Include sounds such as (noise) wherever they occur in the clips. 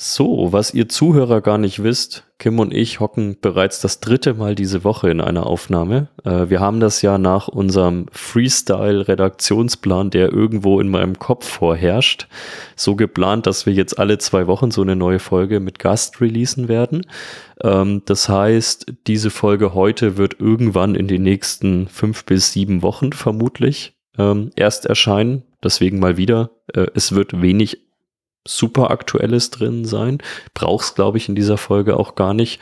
So, was ihr Zuhörer gar nicht wisst, Kim und ich hocken bereits das dritte Mal diese Woche in einer Aufnahme. Äh, wir haben das ja nach unserem Freestyle-Redaktionsplan, der irgendwo in meinem Kopf vorherrscht, so geplant, dass wir jetzt alle zwei Wochen so eine neue Folge mit Gast releasen werden. Ähm, das heißt, diese Folge heute wird irgendwann in den nächsten fünf bis sieben Wochen vermutlich ähm, erst erscheinen. Deswegen mal wieder. Äh, es wird wenig super aktuelles drin sein. Brauchst, glaube ich, in dieser Folge auch gar nicht.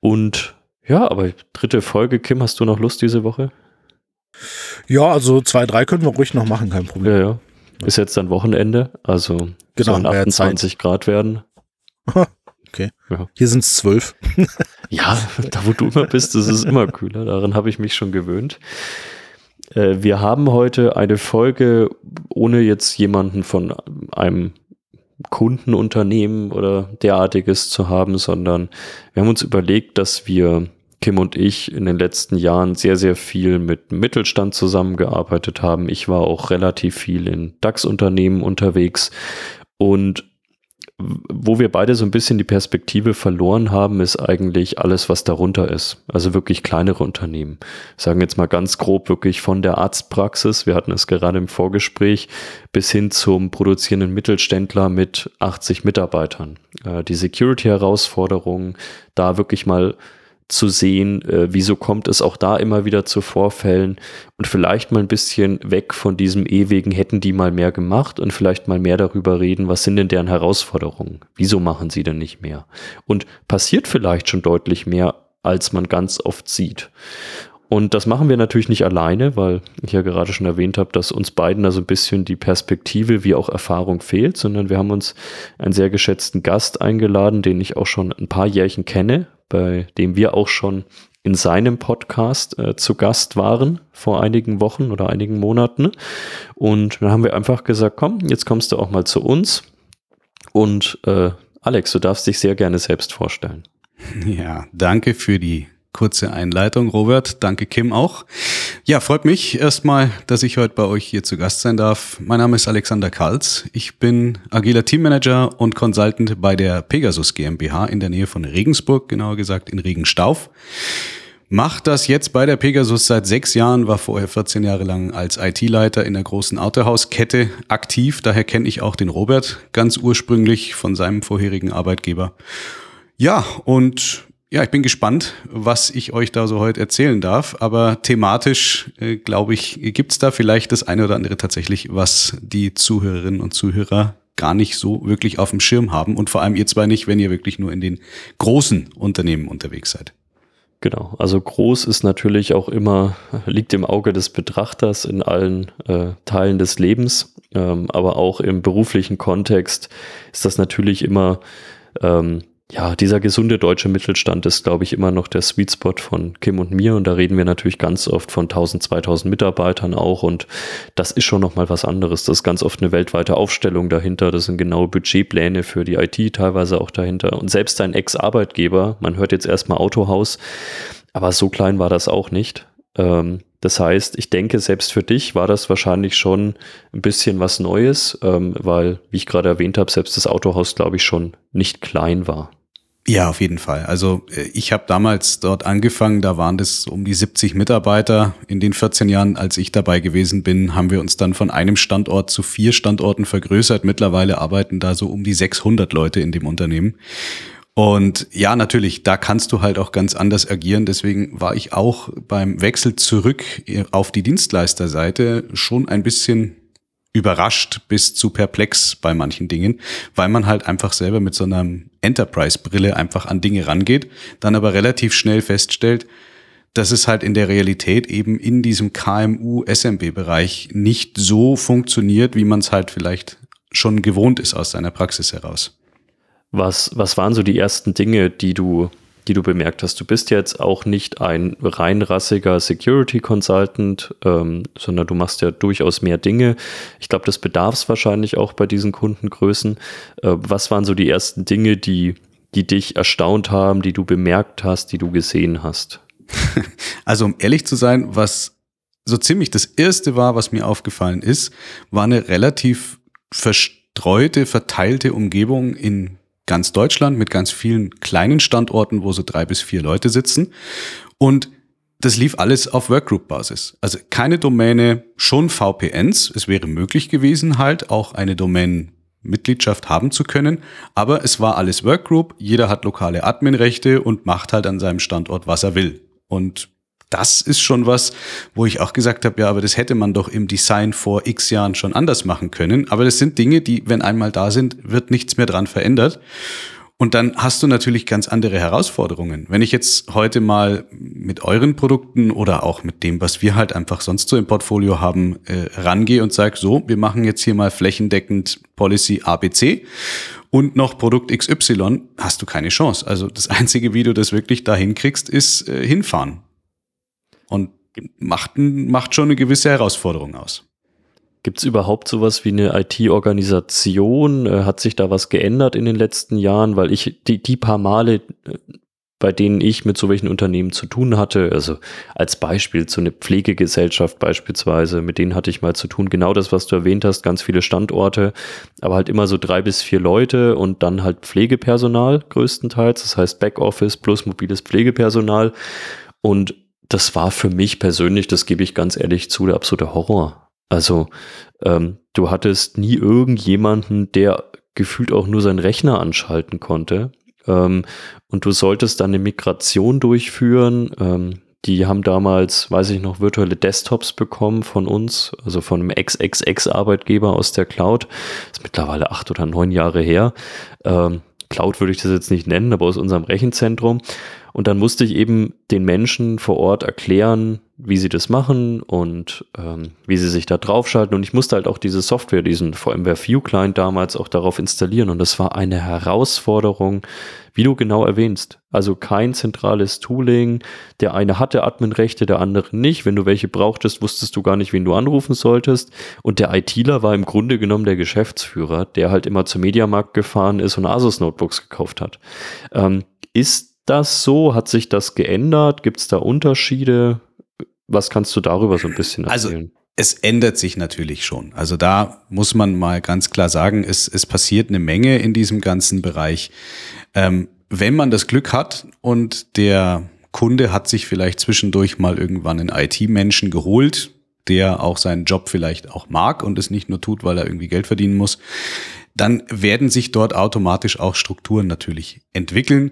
Und ja, aber dritte Folge, Kim, hast du noch Lust diese Woche? Ja, also zwei, drei können wir ruhig noch machen, kein Problem. Ja, ja. Ist jetzt dann Wochenende, also genau, sollen 28 Grad werden. (laughs) okay. Ja. Hier sind es zwölf. (laughs) ja, da wo du immer bist, ist es immer kühler. Daran habe ich mich schon gewöhnt. Äh, wir haben heute eine Folge, ohne jetzt jemanden von einem Kundenunternehmen oder derartiges zu haben, sondern wir haben uns überlegt, dass wir Kim und ich in den letzten Jahren sehr, sehr viel mit Mittelstand zusammengearbeitet haben. Ich war auch relativ viel in DAX-Unternehmen unterwegs und wo wir beide so ein bisschen die Perspektive verloren haben, ist eigentlich alles, was darunter ist. Also wirklich kleinere Unternehmen. Sagen jetzt mal ganz grob wirklich von der Arztpraxis, wir hatten es gerade im Vorgespräch, bis hin zum produzierenden Mittelständler mit 80 Mitarbeitern. Äh, die Security-Herausforderungen, da wirklich mal zu sehen, äh, wieso kommt es auch da immer wieder zu Vorfällen und vielleicht mal ein bisschen weg von diesem ewigen hätten die mal mehr gemacht und vielleicht mal mehr darüber reden, was sind denn deren Herausforderungen? Wieso machen sie denn nicht mehr? Und passiert vielleicht schon deutlich mehr, als man ganz oft sieht. Und das machen wir natürlich nicht alleine, weil ich ja gerade schon erwähnt habe, dass uns beiden da so ein bisschen die Perspektive wie auch Erfahrung fehlt, sondern wir haben uns einen sehr geschätzten Gast eingeladen, den ich auch schon ein paar Jährchen kenne, bei dem wir auch schon in seinem Podcast äh, zu Gast waren vor einigen Wochen oder einigen Monaten. Und dann haben wir einfach gesagt, komm, jetzt kommst du auch mal zu uns. Und äh, Alex, du darfst dich sehr gerne selbst vorstellen. Ja, danke für die kurze Einleitung, Robert. Danke, Kim auch. Ja, freut mich erstmal, dass ich heute bei euch hier zu Gast sein darf. Mein Name ist Alexander Kalz. Ich bin agiler Teammanager und Consultant bei der Pegasus GmbH in der Nähe von Regensburg, genauer gesagt in Regenstauf. Mach das jetzt bei der Pegasus seit sechs Jahren, war vorher 14 Jahre lang als IT-Leiter in der großen Autohauskette aktiv. Daher kenne ich auch den Robert ganz ursprünglich von seinem vorherigen Arbeitgeber. Ja, und ja, ich bin gespannt, was ich euch da so heute erzählen darf. Aber thematisch, äh, glaube ich, gibt's da vielleicht das eine oder andere tatsächlich, was die Zuhörerinnen und Zuhörer gar nicht so wirklich auf dem Schirm haben. Und vor allem ihr zwei nicht, wenn ihr wirklich nur in den großen Unternehmen unterwegs seid. Genau, also groß ist natürlich auch immer, liegt im Auge des Betrachters in allen äh, Teilen des Lebens, ähm, aber auch im beruflichen Kontext ist das natürlich immer ähm, ja, dieser gesunde deutsche Mittelstand ist, glaube ich, immer noch der Sweet Spot von Kim und mir. Und da reden wir natürlich ganz oft von 1000, 2000 Mitarbeitern auch. Und das ist schon nochmal was anderes. Das ist ganz oft eine weltweite Aufstellung dahinter. Das sind genaue Budgetpläne für die IT teilweise auch dahinter. Und selbst ein Ex-Arbeitgeber, man hört jetzt erstmal Autohaus, aber so klein war das auch nicht. Ähm, das heißt, ich denke, selbst für dich war das wahrscheinlich schon ein bisschen was Neues, ähm, weil, wie ich gerade erwähnt habe, selbst das Autohaus, glaube ich, schon nicht klein war. Ja, auf jeden Fall. Also äh, ich habe damals dort angefangen, da waren das um die 70 Mitarbeiter. In den 14 Jahren, als ich dabei gewesen bin, haben wir uns dann von einem Standort zu vier Standorten vergrößert. Mittlerweile arbeiten da so um die 600 Leute in dem Unternehmen. Und ja, natürlich, da kannst du halt auch ganz anders agieren. Deswegen war ich auch beim Wechsel zurück auf die Dienstleisterseite schon ein bisschen überrascht bis zu perplex bei manchen Dingen, weil man halt einfach selber mit so einer Enterprise-Brille einfach an Dinge rangeht, dann aber relativ schnell feststellt, dass es halt in der Realität eben in diesem KMU-SMB-Bereich nicht so funktioniert, wie man es halt vielleicht schon gewohnt ist aus seiner Praxis heraus. Was, was waren so die ersten Dinge, die du, die du bemerkt hast? Du bist jetzt auch nicht ein reinrassiger Security Consultant, ähm, sondern du machst ja durchaus mehr Dinge. Ich glaube, das bedarf es wahrscheinlich auch bei diesen Kundengrößen. Äh, was waren so die ersten Dinge, die, die dich erstaunt haben, die du bemerkt hast, die du gesehen hast? (laughs) Also um ehrlich zu sein, was so ziemlich das Erste war, was mir aufgefallen ist, war eine relativ verstreute, verteilte Umgebung in ganz Deutschland mit ganz vielen kleinen Standorten, wo so drei bis vier Leute sitzen. Und das lief alles auf Workgroup-Basis. Also keine Domäne, schon VPNs. Es wäre möglich gewesen, halt auch eine Domain-Mitgliedschaft haben zu können. Aber es war alles Workgroup. Jeder hat lokale Adminrechte und macht halt an seinem Standort, was er will. Und das ist schon was, wo ich auch gesagt habe, ja, aber das hätte man doch im Design vor x Jahren schon anders machen können. Aber das sind Dinge, die, wenn einmal da sind, wird nichts mehr dran verändert. Und dann hast du natürlich ganz andere Herausforderungen. Wenn ich jetzt heute mal mit euren Produkten oder auch mit dem, was wir halt einfach sonst so im Portfolio haben, äh, rangehe und sage, so, wir machen jetzt hier mal flächendeckend Policy ABC und noch Produkt XY, hast du keine Chance. Also das (laughs) einzige, wie du das wirklich da hinkriegst, ist äh, hinfahren. Und macht, macht schon eine gewisse Herausforderung aus. Gibt es überhaupt sowas wie eine IT-Organisation? Äh, hat sich da was geändert in den letzten Jahren? Weil ich die, die paar Male, äh, bei denen ich mit so welchen Unternehmen zu tun hatte, also als Beispiel so eine Pflegegesellschaft beispielsweise, mit denen hatte ich mal zu tun. Genau das, was du erwähnt hast, ganz viele Standorte, aber halt immer so drei bis vier Leute und dann halt Pflegepersonal größtenteils. Das heißt Backoffice plus mobiles Pflegepersonal. Und das war für mich persönlich, das gebe ich ganz ehrlich zu, der absolute Horror. Also ähm, du hattest nie irgendjemanden, der gefühlt auch nur seinen Rechner anschalten konnte. Ähm, und du solltest dann eine Migration durchführen. Ähm, die haben damals, weiß ich noch, virtuelle Desktops bekommen von uns, also von einem XXX-Arbeitgeber aus der Cloud. Das ist mittlerweile acht oder neun Jahre her. Ähm, Cloud würde ich das jetzt nicht nennen, aber aus unserem Rechenzentrum. Und dann musste ich eben den Menschen vor Ort erklären, wie sie das machen und ähm, wie sie sich da draufschalten. Und ich musste halt auch diese Software, diesen VMware View Client damals auch darauf installieren. Und das war eine Herausforderung, wie du genau erwähnst. Also kein zentrales Tooling. Der eine hatte Adminrechte, der andere nicht. Wenn du welche brauchtest, wusstest du gar nicht, wen du anrufen solltest. Und der ITler war im Grunde genommen der Geschäftsführer, der halt immer zum Mediamarkt gefahren ist und Asus Notebooks gekauft hat. Ähm, ist das so? Hat sich das geändert? Gibt es da Unterschiede? Was kannst du darüber so ein bisschen also, erzählen? Also es ändert sich natürlich schon. Also da muss man mal ganz klar sagen, es, es passiert eine Menge in diesem ganzen Bereich. Ähm, wenn man das Glück hat und der Kunde hat sich vielleicht zwischendurch mal irgendwann einen IT-Menschen geholt, der auch seinen Job vielleicht auch mag und es nicht nur tut, weil er irgendwie Geld verdienen muss, dann werden sich dort automatisch auch Strukturen natürlich entwickeln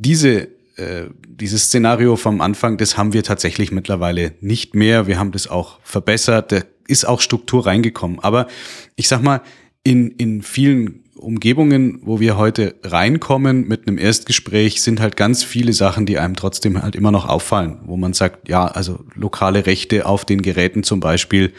diese äh, dieses Szenario vom Anfang, das haben wir tatsächlich mittlerweile nicht mehr. Wir haben das auch verbessert. Da ist auch Struktur reingekommen. Aber ich sag mal, in, in vielen Umgebungen, wo wir heute reinkommen mit einem Erstgespräch, sind halt ganz viele Sachen, die einem trotzdem halt immer noch auffallen, wo man sagt, ja, also lokale Rechte auf den Geräten zum Beispiel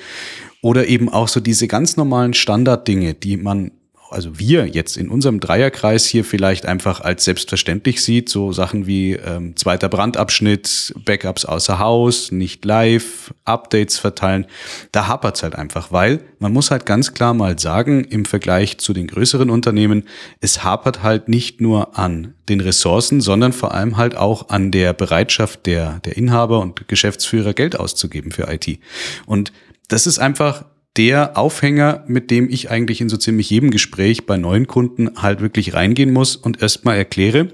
oder eben auch so diese ganz normalen Standarddinge, die man also wir jetzt in unserem Dreierkreis hier vielleicht einfach als selbstverständlich sieht, so Sachen wie ähm, zweiter Brandabschnitt, Backups außer Haus, nicht live, Updates verteilen, da hapert's halt einfach, weil man muss halt ganz klar mal sagen, im Vergleich zu den größeren Unternehmen, es hapert halt nicht nur an den Ressourcen, sondern vor allem halt auch an der Bereitschaft der, der Inhaber und Geschäftsführer Geld auszugeben für IT. Und das ist einfach der Aufhänger, mit dem ich eigentlich in so ziemlich jedem Gespräch bei neuen Kunden halt wirklich reingehen muss und erstmal erkläre,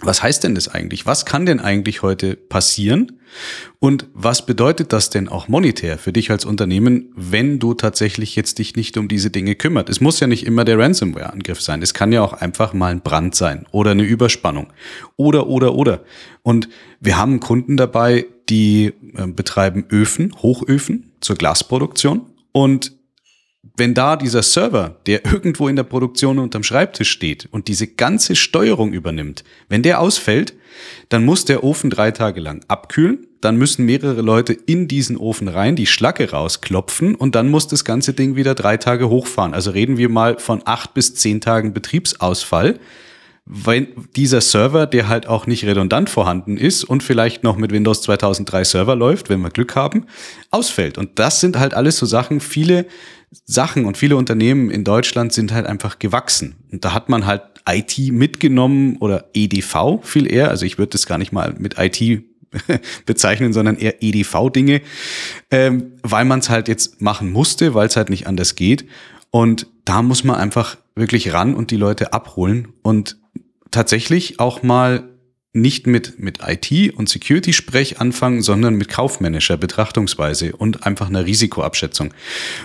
was heißt denn das eigentlich? Was kann denn eigentlich heute passieren? Und was bedeutet das denn auch monetär für dich als Unternehmen, wenn du tatsächlich jetzt dich nicht um diese Dinge kümmert? Es muss ja nicht immer der Ransomware-Angriff sein. Es kann ja auch einfach mal ein Brand sein oder eine Überspannung oder, oder, oder. Und wir haben Kunden dabei, die äh, betreiben Öfen, Hochöfen zur Glasproduktion und wenn da dieser Server, der irgendwo in der Produktion unterm Schreibtisch steht und diese ganze Steuerung übernimmt, wenn der ausfällt, dann muss der Ofen drei Tage lang abkühlen, dann müssen mehrere Leute in diesen Ofen rein, die Schlacke rausklopfen und dann muss das ganze Ding wieder drei Tage hochfahren. Also reden wir mal von acht bis zehn Tagen Betriebsausfall wenn dieser Server, der halt auch nicht redundant vorhanden ist und vielleicht noch mit Windows 2003 Server läuft, wenn wir Glück haben, ausfällt. Und das sind halt alles so Sachen, viele Sachen und viele Unternehmen in Deutschland sind halt einfach gewachsen. Und da hat man halt IT mitgenommen oder EDV viel eher. Also ich würde das gar nicht mal mit IT (laughs) bezeichnen, sondern eher EDV-Dinge, ähm, weil man es halt jetzt machen musste, weil es halt nicht anders geht. Und da muss man einfach wirklich ran und die Leute abholen und tatsächlich auch mal nicht mit, mit IT und Security-Sprech anfangen, sondern mit kaufmännischer Betrachtungsweise und einfach einer Risikoabschätzung.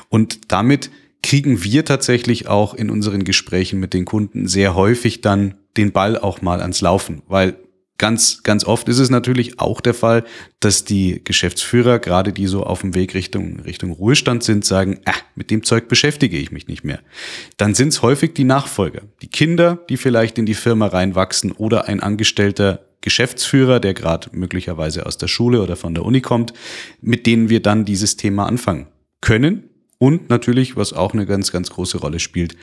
Und damit kriegen wir tatsächlich auch in unseren Gesprächen mit den Kunden sehr häufig dann den Ball auch mal ans Laufen, weil ganz, ganz oft ist es natürlich auch der Fall, dass die Geschäftsführer, gerade die so auf dem Weg Richtung, Richtung Ruhestand sind, sagen, ah, mit dem Zeug beschäftige ich mich nicht mehr. Dann sind es häufig die Nachfolger, die Kinder, die vielleicht in die Firma reinwachsen oder ein angestellter Geschäftsführer, der gerade möglicherweise aus der Schule oder von der Uni kommt, mit denen wir dann dieses Thema anfangen können. Und natürlich, was auch eine ganz, ganz große Rolle spielt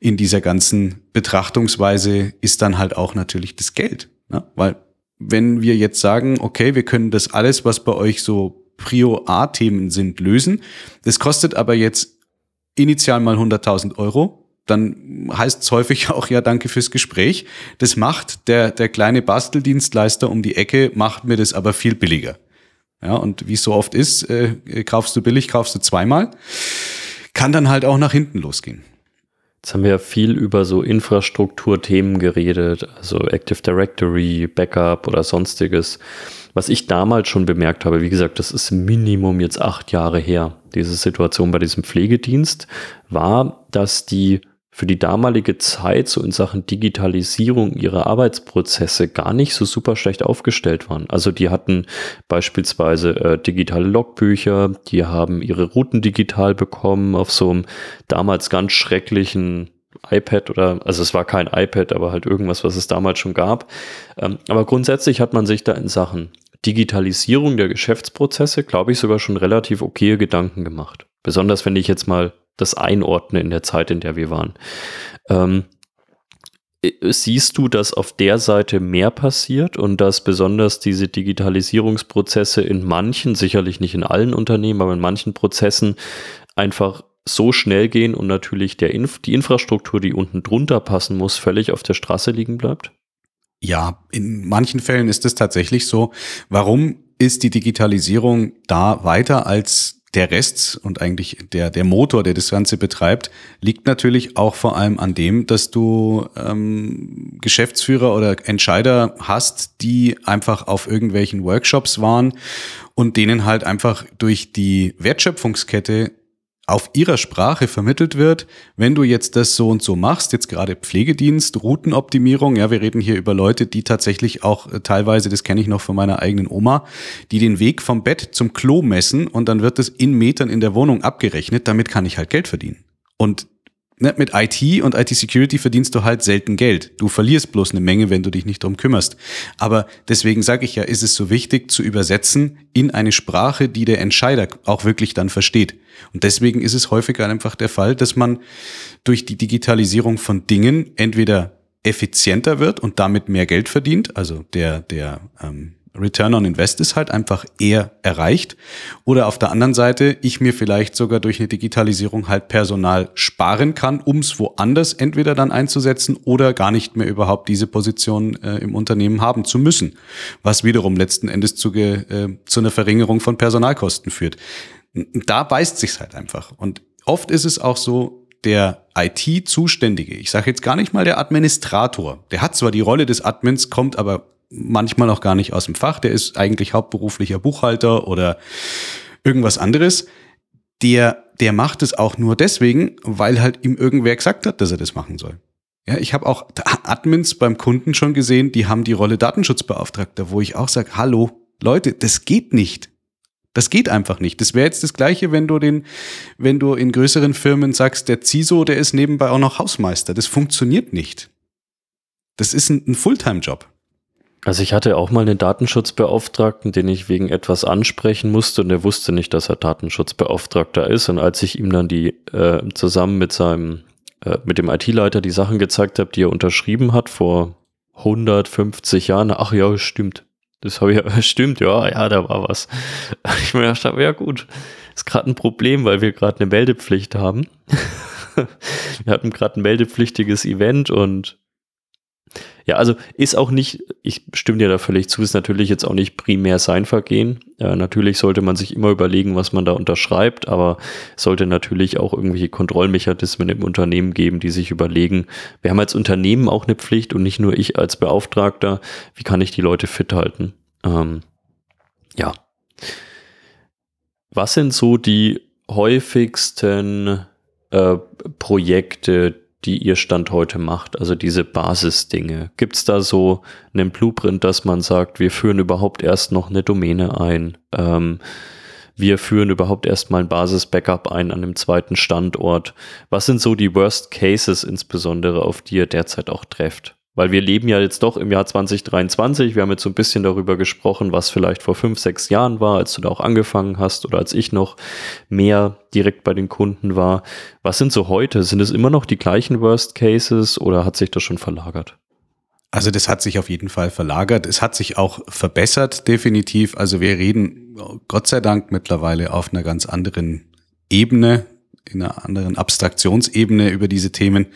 in dieser ganzen Betrachtungsweise, ist dann halt auch natürlich das Geld. Ne? Weil wenn wir jetzt sagen, okay, wir können das alles, was bei euch so Prio A-Themen sind, lösen, das kostet aber jetzt initial mal 100.000 Euro, dann heißt es häufig (laughs) auch, ja, danke fürs Gespräch. Das macht der, der kleine Basteldienstleister um die Ecke, macht mir das aber viel billiger. Ja, und wie es so oft ist, äh, kaufst du billig, kaufst du zweimal. Kann dann halt auch nach hinten losgehen. Jetzt haben wir viel über so Infrastrukturthemen geredet, also Active Directory, Backup oder sonstiges. Was ich damals schon bemerkt habe, wie gesagt, das ist Minimum jetzt acht Jahre her, diese Situation bei diesem Pflegedienst, war, dass die für die damalige Zeit so in Sachen Digitalisierung ihrer Arbeitsprozesse gar nicht so super schlecht aufgestellt waren. Also die hatten beispielsweise äh, digitale Logbücher, die haben ihre Routen digital bekommen auf so einem damals ganz schrecklichen iPad oder, also es war kein iPad, aber halt irgendwas, was es damals schon gab. Ähm, aber grundsätzlich hat man sich da in Sachen Digitalisierung der Geschäftsprozesse, glaube ich, sogar schon relativ okay Gedanken gemacht. Besonders wenn ich jetzt mal das einordne in der Zeit, in der wir waren. Ähm, äh, siehst du, dass auf der Seite mehr passiert und dass besonders diese Digitalisierungsprozesse in manchen, sicherlich nicht in allen Unternehmen, aber in manchen Prozessen einfach so schnell gehen und natürlich der Inf die Infrastruktur, die unten drunter passen muss, völlig auf der Straße liegen bleibt? Ja, in manchen Fällen ist es tatsächlich so. Warum ist die Digitalisierung da weiter als der Rest und eigentlich der, der Motor, der das Ganze betreibt, liegt natürlich auch vor allem an dem, dass du ähm, Geschäftsführer oder Entscheider hast, die einfach auf irgendwelchen Workshops waren und denen halt einfach durch die Wertschöpfungskette auf ihrer Sprache vermittelt wird, wenn du jetzt das so und so machst, jetzt gerade Pflegedienst, Routenoptimierung, ja, wir reden hier über Leute, die tatsächlich auch äh, teilweise, das kenne ich noch von meiner eigenen Oma, die den Weg vom Bett zum Klo messen und dann wird das in Metern in der Wohnung abgerechnet, damit kann ich halt Geld verdienen. Und ne, mit IT und IT-Security verdienst du halt selten Geld. Du verlierst bloß eine Menge, wenn du dich nicht drum kümmerst. Aber deswegen sage ich ja, ist es so wichtig zu übersetzen in eine Sprache, die der Entscheider auch wirklich dann versteht. Und deswegen ist es häufiger einfach der Fall, dass man durch die Digitalisierung von Dingen entweder effizienter wird und damit mehr Geld verdient, also der, der ähm, Return on Invest ist halt einfach eher erreicht. Oder auf der anderen Seite, ich mir vielleicht sogar durch eine Digitalisierung halt Personal sparen kann, um es woanders entweder dann einzusetzen oder gar nicht mehr überhaupt diese Position äh, im Unternehmen haben zu müssen. Was wiederum letzten Endes zu, äh, zu einer Verringerung von Personalkosten führt. Da beißt sich's halt einfach. Und oft ist es auch so, der IT-Zuständige, ich sage jetzt gar nicht mal der Administrator, der hat zwar die Rolle des Admins, kommt aber manchmal auch gar nicht aus dem Fach, der ist eigentlich hauptberuflicher Buchhalter oder irgendwas anderes. Der, der macht es auch nur deswegen, weil halt ihm irgendwer gesagt hat, dass er das machen soll. Ja, ich habe auch Admins beim Kunden schon gesehen, die haben die Rolle Datenschutzbeauftragter, wo ich auch sage, hallo, Leute, das geht nicht. Das geht einfach nicht. Das wäre jetzt das Gleiche, wenn du den, wenn du in größeren Firmen sagst, der CISO, der ist nebenbei auch noch Hausmeister. Das funktioniert nicht. Das ist ein, ein Fulltime-Job. Also ich hatte auch mal einen Datenschutzbeauftragten, den ich wegen etwas ansprechen musste und er wusste nicht, dass er Datenschutzbeauftragter ist. Und als ich ihm dann die äh, zusammen mit seinem äh, mit dem IT-Leiter die Sachen gezeigt habe, die er unterschrieben hat vor 150 Jahren, ach ja, stimmt. Das habe ich ja, (laughs) stimmt, ja, ja, da war was. (laughs) Ich mir gedacht habe, ja gut, ist gerade ein Problem, weil wir gerade eine Meldepflicht haben. (laughs) wir hatten gerade ein meldepflichtiges Event und Ja, also ist auch nicht, ich stimme dir da völlig zu, ist natürlich jetzt auch nicht primär sein Vergehen. Äh, natürlich sollte man sich immer überlegen, was man da unterschreibt, aber es sollte natürlich auch irgendwelche Kontrollmechanismen im Unternehmen geben, die sich überlegen, wir haben als Unternehmen auch eine Pflicht und nicht nur ich als Beauftragter, wie kann ich die Leute fit halten? Ähm, ja. Was sind so die häufigsten äh, Projekte, die ihr Stand heute macht, also diese Basisdinge? Gibt es da so einen Blueprint, dass man sagt, wir führen überhaupt erst noch eine Domäne ein? Ähm, wir führen überhaupt erstmal ein Basis-Backup ein an dem zweiten Standort. Was sind so die Worst Cases insbesondere, auf die ihr derzeit auch trefft? Weil wir leben ja jetzt doch im Jahr 2023. Wir haben jetzt so ein bisschen darüber gesprochen, was vielleicht vor fünf, sechs Jahren war, als du da auch angefangen hast oder als ich noch mehr direkt bei den Kunden war. Was sind so heute? Sind es immer noch die gleichen Worst Cases oder hat sich das schon verlagert? Also das hat sich auf jeden Fall verlagert. Es hat sich auch verbessert, definitiv. Also wir reden Gott sei Dank mittlerweile auf einer ganz anderen Ebene, in einer anderen Abstraktionsebene über diese Themen.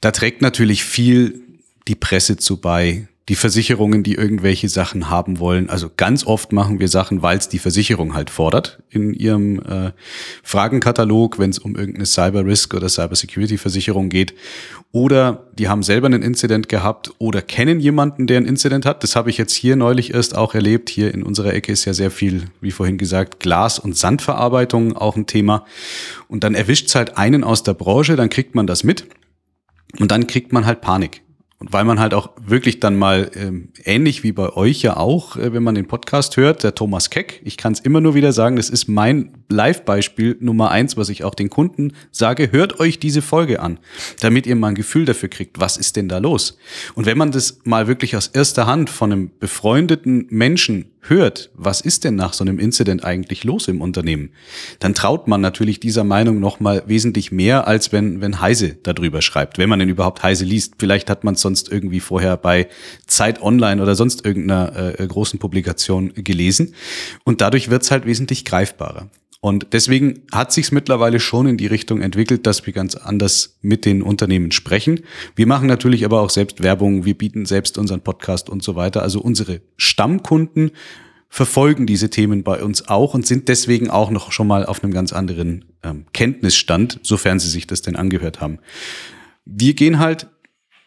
Da trägt natürlich viel die Presse zu bei, die Versicherungen, die irgendwelche Sachen haben wollen. Also ganz oft machen wir Sachen, weil es die Versicherung halt fordert in ihrem äh, Fragenkatalog, wenn es um irgendeine Cyber Risk oder Cyber Security Versicherung geht. Oder die haben selber einen Incident gehabt oder kennen jemanden, der ein Incident hat. Das habe ich jetzt hier neulich erst auch erlebt. Hier in unserer Ecke ist ja sehr viel, wie vorhin gesagt, Glas- und Sandverarbeitung auch ein Thema. Und dann erwischt es halt einen aus der Branche, dann kriegt man das mit. Und dann kriegt man halt Panik. Und weil man halt auch wirklich dann mal ähm, ähnlich wie bei euch ja auch, äh, wenn man den Podcast hört, der Thomas Keck, ich kann es immer nur wieder sagen, das ist mein Live-Beispiel Nummer eins, was ich auch den Kunden sage, hört euch diese Folge an, damit ihr mal ein Gefühl dafür kriegt, was ist denn da los? Und wenn man das mal wirklich aus erster Hand von einem befreundeten Menschen hört, was ist denn nach so einem Incident eigentlich los im Unternehmen, dann traut man natürlich dieser Meinung noch mal wesentlich mehr, als wenn, wenn Heise darüber schreibt, wenn man denn überhaupt Heise liest. Vielleicht hat man es sonst irgendwie vorher bei Zeit Online oder sonst irgendeiner äh, großen Publikation gelesen. Und dadurch wird es halt wesentlich greifbarer. Und deswegen hat sich mittlerweile schon in die Richtung entwickelt, dass wir ganz anders mit den Unternehmen sprechen. Wir machen natürlich aber auch selbst Werbung, wir bieten selbst unseren Podcast und so weiter. Also unsere Stammkunden verfolgen diese Themen bei uns auch und sind deswegen auch noch schon mal auf einem ganz anderen ähm, Kenntnisstand, sofern sie sich das denn angehört haben. Wir gehen halt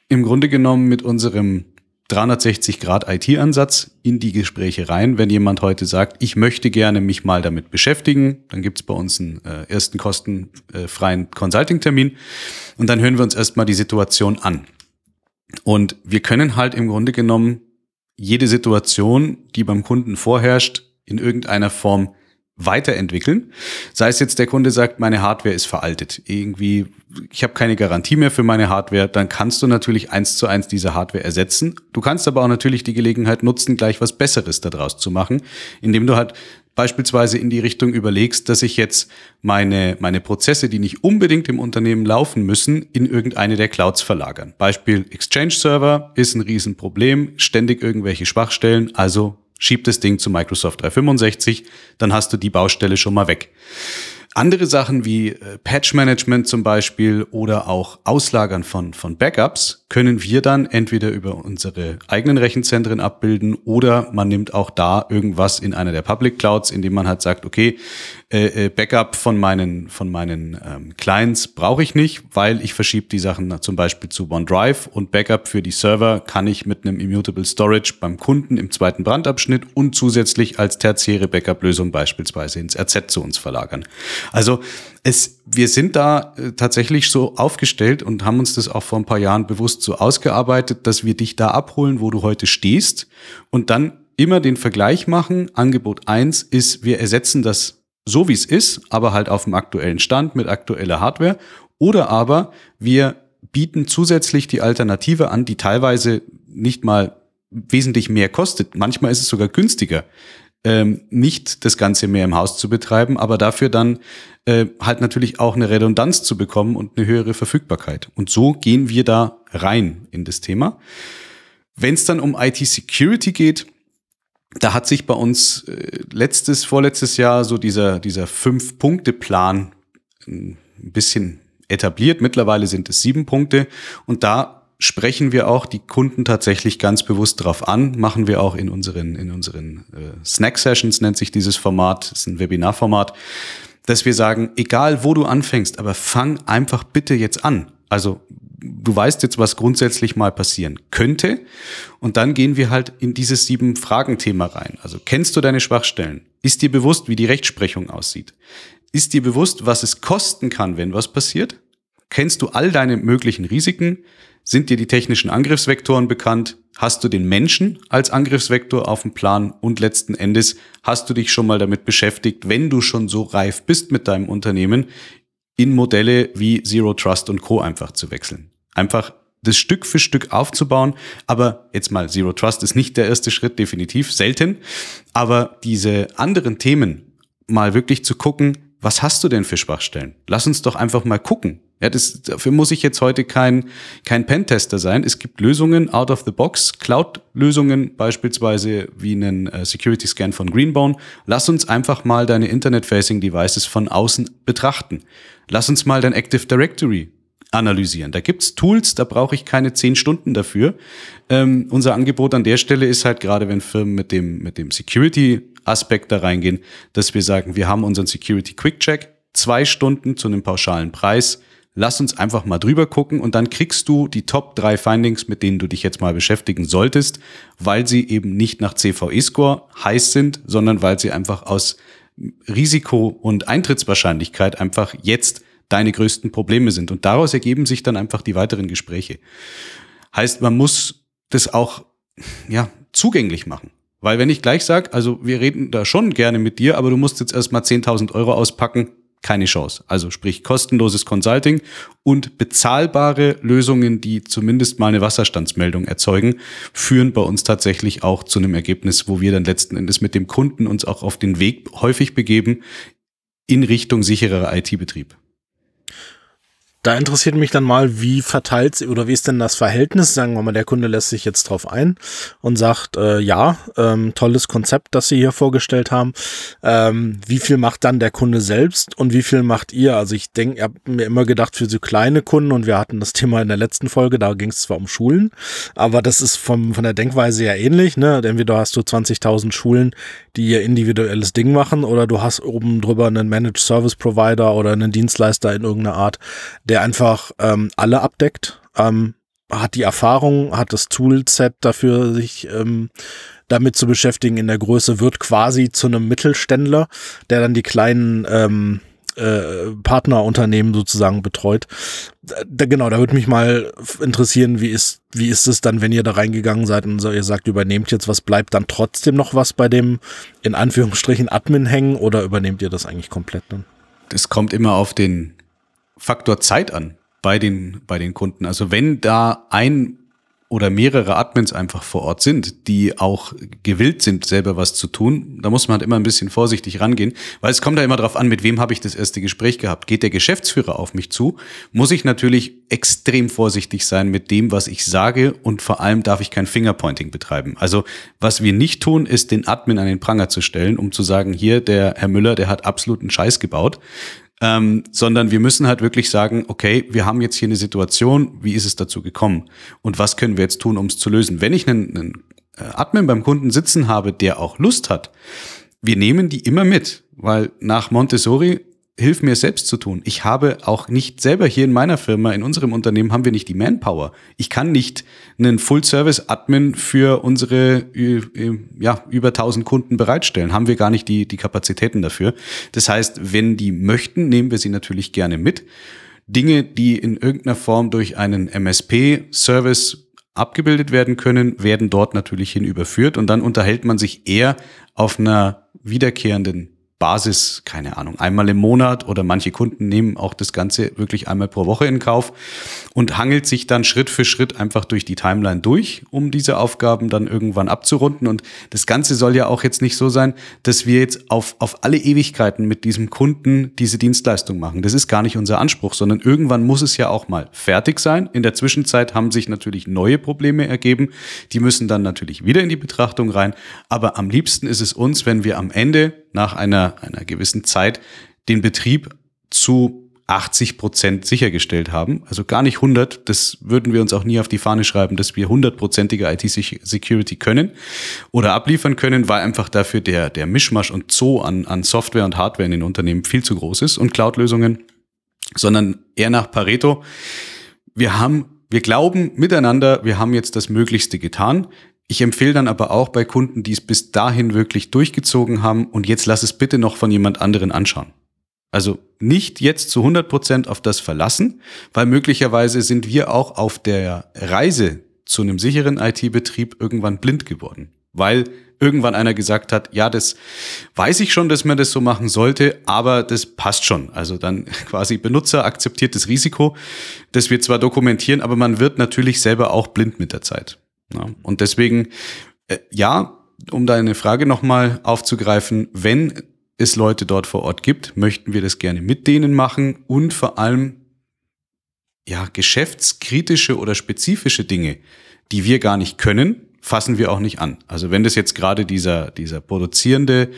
im Grunde genommen mit unserem 360-Grad-IT-Ansatz in die Gespräche rein. Wenn jemand heute sagt, ich möchte gerne mich mal damit beschäftigen, dann gibt es bei uns einen äh, ersten kostenfreien Consulting-Termin und dann hören wir uns erstmal die Situation an. Und wir können halt im Grunde genommen jede Situation, die beim Kunden vorherrscht, in irgendeiner Form weiterentwickeln. Sei es jetzt der Kunde sagt, meine Hardware ist veraltet, irgendwie, ich habe keine Garantie mehr für meine Hardware, dann kannst du natürlich eins zu eins diese Hardware ersetzen. Du kannst aber auch natürlich die Gelegenheit nutzen, gleich was Besseres daraus zu machen, indem du halt beispielsweise in die Richtung überlegst, dass ich jetzt meine, meine Prozesse, die nicht unbedingt im Unternehmen laufen müssen, in irgendeine der Clouds verlagern. Beispiel Exchange Server ist ein Riesenproblem, ständig irgendwelche Schwachstellen, also schieb das Ding zu Microsoft 365, dann hast du die Baustelle schon mal weg. Andere Sachen wie äh, Patch Management zum Beispiel oder auch Auslagern von, von Backups können wir dann entweder über unsere eigenen Rechenzentren abbilden oder man nimmt auch da irgendwas in einer der Public Clouds, indem man halt sagt, okay, äh, äh, Backup von meinen, von meinen ähm, Clients brauche ich nicht, weil ich verschiebe die Sachen zum Beispiel zu OneDrive und Backup für die Server kann ich mit einem Immutable Storage beim Kunden im zweiten Brandabschnitt und zusätzlich als tertiäre Backup-Lösung beispielsweise ins RZ zu uns verlagern. Also es, wir sind da äh, tatsächlich so aufgestellt und haben uns das auch vor ein paar Jahren bewusst so ausgearbeitet, dass wir dich da abholen, wo du heute stehst und dann immer den Vergleich machen. Angebot eins ist, wir ersetzen das so wie es ist, aber halt auf dem aktuellen Stand mit aktueller Hardware. Oder aber wir bieten zusätzlich die Alternative an, die teilweise nicht mal wesentlich mehr kostet. Manchmal ist es sogar günstiger, ähm, nicht das Ganze mehr im Haus zu betreiben, aber dafür dann äh, halt natürlich auch eine Redundanz zu bekommen und eine höhere Verfügbarkeit. Und so gehen wir da rein in das Thema. Wenn es dann um IT-Security geht, da hat sich bei uns äh, letztes, vorletztes Jahr so dieser, dieser Fünf-Punkte-Plan ein bisschen etabliert. Mittlerweile sind es sieben Punkte. Und da sprechen wir auch die Kunden tatsächlich ganz bewusst drauf an, machen wir auch in unseren, in unseren äh, Snack-Sessions, nennt sich dieses Format, ist ein Webinarformat, dass wir sagen, egal wo du anfängst, aber fang einfach bitte jetzt an. Also du weißt jetzt, was grundsätzlich mal passieren könnte. Und dann gehen wir halt in dieses sieben Fragen-Thema rein. Also kennst du deine Schwachstellen? Ist dir bewusst, wie die Rechtsprechung aussieht? Ist dir bewusst, was es kosten kann, wenn was passiert? Kennst du all deine möglichen Risiken? Sind dir die technischen Angriffsvektoren bekannt? Hast du den Menschen als Angriffsvektor auf dem Plan? Und letzten Endes hast du dich schon mal damit beschäftigt, wenn du schon so reif bist mit deinem Unternehmen, in Modelle wie Zero Trust und Co. einfach zu wechseln. Einfach das Stück für Stück aufzubauen. Aber jetzt mal, Zero Trust ist nicht der erste Schritt, definitiv, selten. Aber diese anderen Themen mal wirklich zu gucken, was hast du denn für Schwachstellen? Lass uns doch einfach mal gucken. Ja, das, dafür muss ich jetzt heute kein, kein Pentester sein. Es gibt Lösungen out of the box, Cloud-Lösungen beispielsweise wie einen äh, Security Scan von Greenbone. Lass uns einfach mal deine Internet-Facing Devices von außen betrachten. Lass uns mal dein Active Directory analysieren. Da gibt's Tools, da brauche ich keine zehn Stunden dafür. Ähm, unser Angebot an der Stelle ist halt gerade, wenn Firmen mit dem, mit dem Security-Aspekt da reingehen, dass wir sagen, wir haben unseren Security Quick Check, zwei Stunden zu einem pauschalen Preis. Lass uns einfach mal drüber gucken und dann kriegst du die Top drei Findings, mit denen du dich jetzt mal beschäftigen solltest, weil sie eben nicht nach CVE-Score heiß sind, sondern weil sie einfach aus Risiko und Eintrittswahrscheinlichkeit einfach jetzt deine größten Probleme sind. Und daraus ergeben sich dann einfach die weiteren Gespräche. Heißt, man muss das auch ja, zugänglich machen. Weil wenn ich gleich sage, also wir reden da schon gerne mit dir, aber du musst jetzt erstmal 10.000 Euro auspacken, keine Chance. Also sprich kostenloses Consulting und bezahlbare Lösungen, die zumindest mal eine Wasserstandsmeldung erzeugen, führen bei uns tatsächlich auch zu einem Ergebnis, wo wir dann letzten Endes mit dem Kunden uns auch auf den Weg häufig begeben in Richtung sicherer IT-Betrieb. Da interessiert mich dann mal, wie verteilt oder wie ist denn das Verhältnis? Sagen wir mal, der Kunde lässt sich jetzt drauf ein und sagt, äh, ja, ähm, tolles Konzept, das Sie hier vorgestellt haben. Ähm, wie viel macht dann der Kunde selbst und wie viel macht ihr? Also ich denke, ich habe mir immer gedacht, für so kleine Kunden, und wir hatten das Thema in der letzten Folge, da ging es zwar um Schulen, aber das ist vom, von der Denkweise ja ähnlich. Ne? Entweder hast du 20.000 Schulen, die ihr individuelles Ding machen, oder du hast oben drüber einen Managed Service Provider oder einen Dienstleister in irgendeiner Art, der der einfach ähm, alle abdeckt, ähm, hat die Erfahrung, hat das Toolset dafür, sich ähm, damit zu beschäftigen in der Größe, wird quasi zu einem Mittelständler, der dann die kleinen ähm, äh, Partnerunternehmen sozusagen betreut. Da, genau, da würde mich mal interessieren, wie ist, wie ist es dann, wenn ihr da reingegangen seid und so, ihr sagt, übernehmt jetzt was, bleibt dann trotzdem noch was bei dem in Anführungsstrichen Admin hängen oder übernehmt ihr das eigentlich komplett dann? Das kommt immer auf den Faktor Zeit an bei den, bei den Kunden. Also wenn da ein oder mehrere Admins einfach vor Ort sind, die auch gewillt sind, selber was zu tun, da muss man halt immer ein bisschen vorsichtig rangehen, weil es kommt da immer drauf an, mit wem habe ich das erste Gespräch gehabt. Geht der Geschäftsführer auf mich zu, muss ich natürlich extrem vorsichtig sein mit dem, was ich sage und vor allem darf ich kein Fingerpointing betreiben. Also was wir nicht tun, ist den Admin an den Pranger zu stellen, um zu sagen, hier, der Herr Müller, der hat absoluten Scheiß gebaut, ähm, sondern wir müssen halt wirklich sagen, okay, wir haben jetzt hier eine Situation, wie ist es dazu gekommen und was können wir jetzt tun, um es zu lösen. Wenn ich einen, einen äh, Admin beim Kunden sitzen habe, der auch Lust hat, wir nehmen die immer mit, weil nach Montessori hilf mir selbst zu tun. Ich habe auch nicht selber hier in meiner Firma, in unserem Unternehmen haben wir nicht die Manpower. Ich kann nicht einen Full-Service-Admin für unsere ja, über 1000 Kunden bereitstellen. Haben wir gar nicht die, die Kapazitäten dafür. Das heißt, wenn die möchten, nehmen wir sie natürlich gerne mit. Dinge, die in irgendeiner Form durch einen MSP-Service abgebildet werden können, werden dort natürlich hin überführt und dann unterhält man sich eher auf einer wiederkehrenden Basis, keine Ahnung, einmal im Monat oder manche Kunden nehmen auch das Ganze wirklich einmal pro Woche in Kauf und hangelt sich dann Schritt für Schritt einfach durch die Timeline durch, um diese Aufgaben dann irgendwann abzurunden. Und das Ganze soll ja auch jetzt nicht so sein, dass wir jetzt auf, auf alle Ewigkeiten mit diesem Kunden diese Dienstleistung machen. Das ist gar nicht unser Anspruch, sondern irgendwann muss es ja auch mal fertig sein. In der Zwischenzeit haben sich natürlich neue Probleme ergeben. Die müssen dann natürlich wieder in die Betrachtung rein. Aber am liebsten ist es uns, wenn wir am Ende nach einer, einer gewissen Zeit den Betrieb zu 80 Prozent sichergestellt haben. Also gar nicht 100. Das würden wir uns auch nie auf die Fahne schreiben, dass wir hundertprozentige IT-Security können oder abliefern können, weil einfach dafür der, der Mischmasch und Zoo an, an Software und Hardware in den Unternehmen viel zu groß ist und Cloud-Lösungen, sondern eher nach Pareto. Wir haben wir glauben miteinander, wir haben jetzt das Möglichste getan. Ich empfehle dann aber auch bei Kunden, die es bis dahin wirklich durchgezogen haben und jetzt lass es bitte noch von jemand anderen anschauen. Also nicht jetzt zu 100 Prozent auf das verlassen, weil möglicherweise sind wir auch auf der Reise zu einem sicheren IT-Betrieb irgendwann blind geworden, weil irgendwann einer gesagt hat, ja, das weiß ich schon, dass man das so machen sollte, aber das passt schon. Also dann (laughs) quasi Benutzer akzeptiert das Risiko, das wir zwar dokumentieren, aber man wird natürlich selber auch blind mit der Zeit. Ja, und deswegen, äh, ja, um deine Frage nochmal aufzugreifen, wenn es Leute dort vor Ort gibt, möchten wir das gerne mit denen machen und vor allem ja, geschäftskritische oder spezifische Dinge, die wir gar nicht können, fassen wir auch nicht an. Also wenn das jetzt gerade dieser, dieser produzierende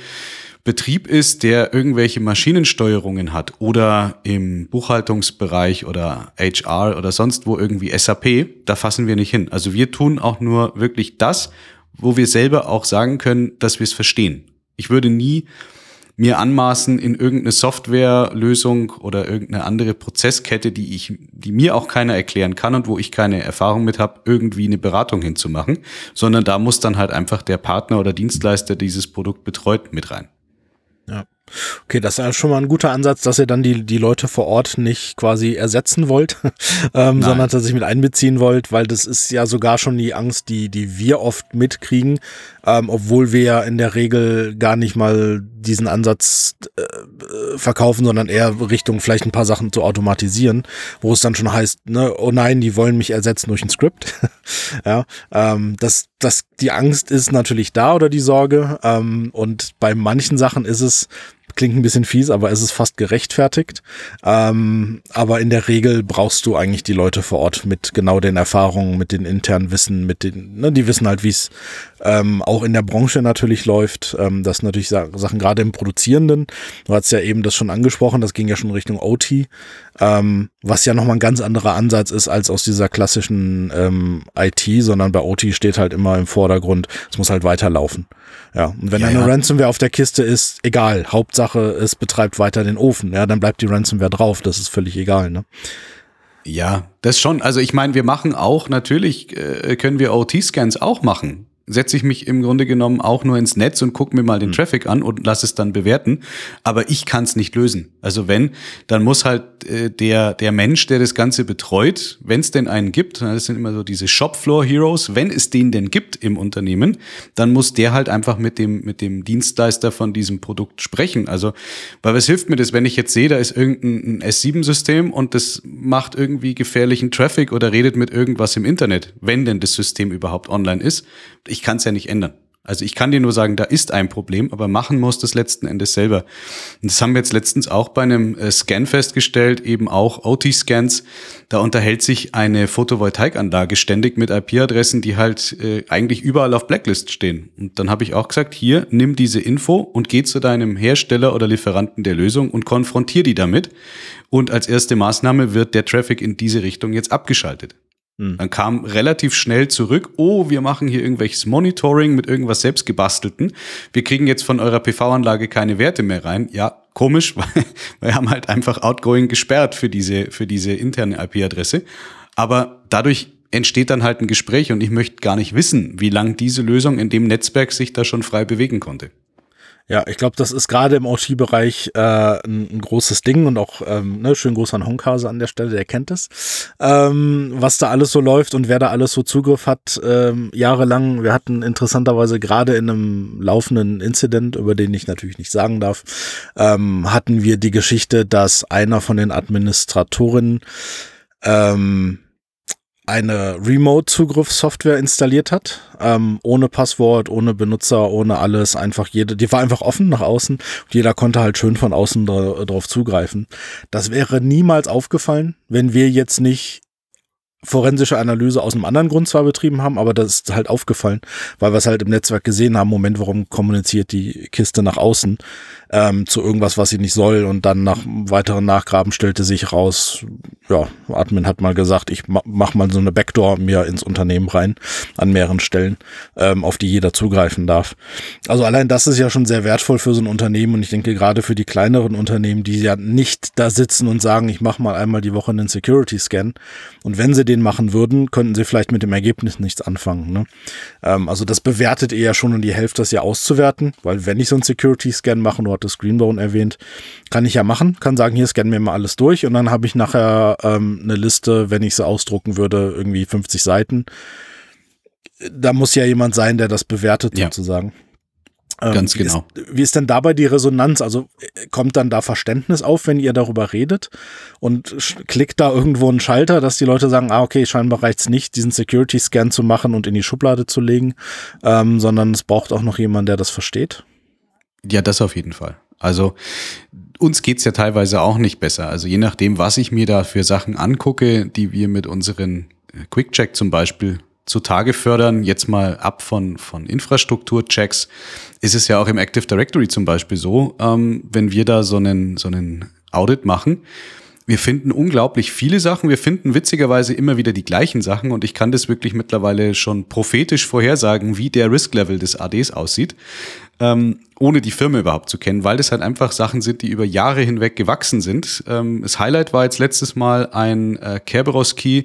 Betrieb ist, der irgendwelche Maschinensteuerungen hat oder im Buchhaltungsbereich oder HR oder sonst wo irgendwie SAP, da fassen wir nicht hin. Also wir tun auch nur wirklich das, wo wir selber auch sagen können, dass wir es verstehen. Ich würde nie mir anmaßen, in irgendeine Softwarelösung oder irgendeine andere Prozesskette, die ich, die mir auch keiner erklären kann und wo ich keine Erfahrung mit habe, irgendwie eine Beratung hinzumachen, sondern da muss dann halt einfach der Partner oder Dienstleister dieses Produkt betreut mit rein. Okay, das ist ja schon mal ein guter Ansatz, dass ihr dann die, die Leute vor Ort nicht quasi ersetzen wollt, (laughs) ähm, sondern tatsächlich mit einbeziehen wollt, weil das ist ja sogar schon die Angst, die, die wir oft mitkriegen, ähm, obwohl wir ja in der Regel gar nicht mal diesen Ansatz äh, verkaufen, sondern eher Richtung vielleicht ein paar Sachen zu automatisieren, wo es dann schon heißt, ne, oh nein, die wollen mich ersetzen durch ein Skript. (laughs) ja, ähm, das, das, die Angst ist natürlich da oder die Sorge. Ähm, und bei manchen Sachen ist es, klingt ein bisschen fies, aber es ist fast gerechtfertigt. Ähm, aber in der Regel brauchst du eigentlich die Leute vor Ort mit genau den Erfahrungen, mit den internen Wissen, mit den, ne, die wissen halt, wie es ähm, auch in der Branche natürlich läuft. Ähm, das natürlich Sachen gerade im Produzierenden. Du hast ja eben das schon angesprochen, das ging ja schon Richtung OT, ähm, was ja nochmal ein ganz anderer Ansatz ist als aus dieser klassischen ähm, IT, sondern bei OT steht halt immer im Vordergrund, es muss halt weiterlaufen. Ja, und wenn ja, eine ja. Ransomware auf der Kiste ist, egal. Hauptsache, es betreibt weiter den Ofen. Ja, dann bleibt die Ransomware drauf. Das ist völlig egal, ne? Ja, das schon. Also ich meine, wir machen auch, natürlich äh, können wir OT-Scans auch machen setze ich mich im Grunde genommen auch nur ins Netz und gucke mir mal den mhm. Traffic an und lass es dann bewerten. Aber ich kann es nicht lösen. Also wenn, dann muss halt äh, der, der Mensch, der das Ganze betreut, wenn es denn einen gibt, das sind immer so diese Shopfloor Heroes, wenn es den denn gibt im Unternehmen, dann muss der halt einfach mit dem, mit dem Dienstleister von diesem Produkt sprechen. Also, weil was hilft mir das, wenn ich jetzt sehe, da ist irgendein S7-System und das macht irgendwie gefährlichen Traffic oder redet mit irgendwas im Internet, wenn denn das System überhaupt online ist. Ich kann es ja nicht ändern. Also ich kann dir nur sagen, da ist ein Problem, aber machen muss das letzten Endes selber. Und das haben wir jetzt letztens auch bei einem äh, Scan festgestellt, eben auch OT-Scans. Da unterhält sich eine Photovoltaikanlage ständig mit IP-Adressen, die halt äh, eigentlich überall auf Blacklist stehen. Und dann habe ich auch gesagt, hier, nimm diese Info und geh zu deinem Hersteller oder Lieferanten der Lösung und konfrontier die damit. Und als erste Maßnahme wird der Traffic in diese Richtung jetzt abgeschaltet. Hm. Dann kam relativ schnell zurück, oh, wir machen hier irgendwelches Monitoring mit irgendwas selbst gebastelten. Wir kriegen jetzt von eurer PV-Anlage keine Werte mehr rein. Ja, komisch, (laughs) weil wir haben halt einfach Outgoing gesperrt für diese, für diese interne IP-Adresse. Aber dadurch entsteht dann halt ein Gespräch und ich möchte gar nicht wissen, wie lang diese Lösung in dem Netzwerk sich da schon frei bewegen konnte. Ja, ich glaube, das ist gerade im OT-Bereich äh, ein, ein, großes Ding und auch ähm, ne, schön groß an Honkase an der Stelle, der kennt es, ähm, was da alles so läuft und wer da alles so Zugriff hat, ähm, jahrelang. Wir hatten interessanterweise gerade in einem laufenden Incident, über den ich natürlich nicht sagen darf, ähm, hatten wir die Geschichte, dass einer von den Administratoren ähm, eine Remote-Zugriffssoftware installiert hat, ähm, ohne Passwort, ohne Benutzer, ohne alles, einfach jede, die war einfach offen nach außen. Und jeder konnte halt schön von außen dra drauf zugreifen. Das wäre niemals aufgefallen, wenn wir jetzt nicht forensische Analyse aus einem anderen Grund zwar betrieben haben, aber das ist halt aufgefallen, weil wir es halt im Netzwerk gesehen haben, Moment, warum kommuniziert die Kiste nach außen ähm, zu irgendwas, was sie nicht soll und dann nach weiteren Nachgraben stellte sich raus, ja, Admin hat mal gesagt, ich mach mal so eine Backdoor mir ins Unternehmen rein, an mehreren Stellen, ähm, auf die jeder zugreifen darf. Also allein das ist ja schon sehr wertvoll für so ein Unternehmen und ich denke gerade für die kleineren Unternehmen, die ja nicht da sitzen und sagen, ich mache mal einmal die Woche einen Security-Scan und wenn sie den machen würden, könnten sie vielleicht mit dem Ergebnis nichts anfangen. Ne? Ähm, also das bewertet ihr ja schon und die Hälfte das ja auszuwerten, weil wenn ich so einen Security-Scan mache, nur hat das Greenbone erwähnt, kann ich ja machen, kann sagen, hier scannen wir mal alles durch und dann habe ich nachher ähm, eine Liste, wenn ich sie ausdrucken würde, irgendwie 50 Seiten. Da muss ja jemand sein, der das bewertet ja. sozusagen. Ähm, Ganz wie genau. Ist, wie ist denn dabei die Resonanz? Also äh, kommt dann da Verständnis auf, wenn ihr darüber redet und klickt da irgendwo ein Schalter, dass die Leute sagen, ah, okay, scheinbar reicht es nicht, diesen Security-Scan zu machen und in die Schublade zu legen, ähm, sondern es braucht auch noch jemand, der das versteht? Ja, das auf jeden Fall. Also uns geht's ja teilweise auch nicht besser. Also je nachdem, was ich mir da für Sachen angucke, die wir mit unseren äh, Quick-Check zum Beispiel zutage fördern, jetzt mal ab von, von Infrastrukturchecks, ist es ja auch im Active Directory zum Beispiel so, ähm, wenn wir da so einen, so einen Audit machen, wir finden unglaublich viele Sachen. Wir finden witzigerweise immer wieder die gleichen Sachen und ich kann das wirklich mittlerweile schon prophetisch vorhersagen, wie der Risk-Level des ADs aussieht ähm, ohne die Firma überhaupt zu kennen, weil das halt einfach Sachen sind, die über Jahre hinweg gewachsen sind. Ähm, das Highlight war jetzt letztes Mal ein äh, Kerberos-Key,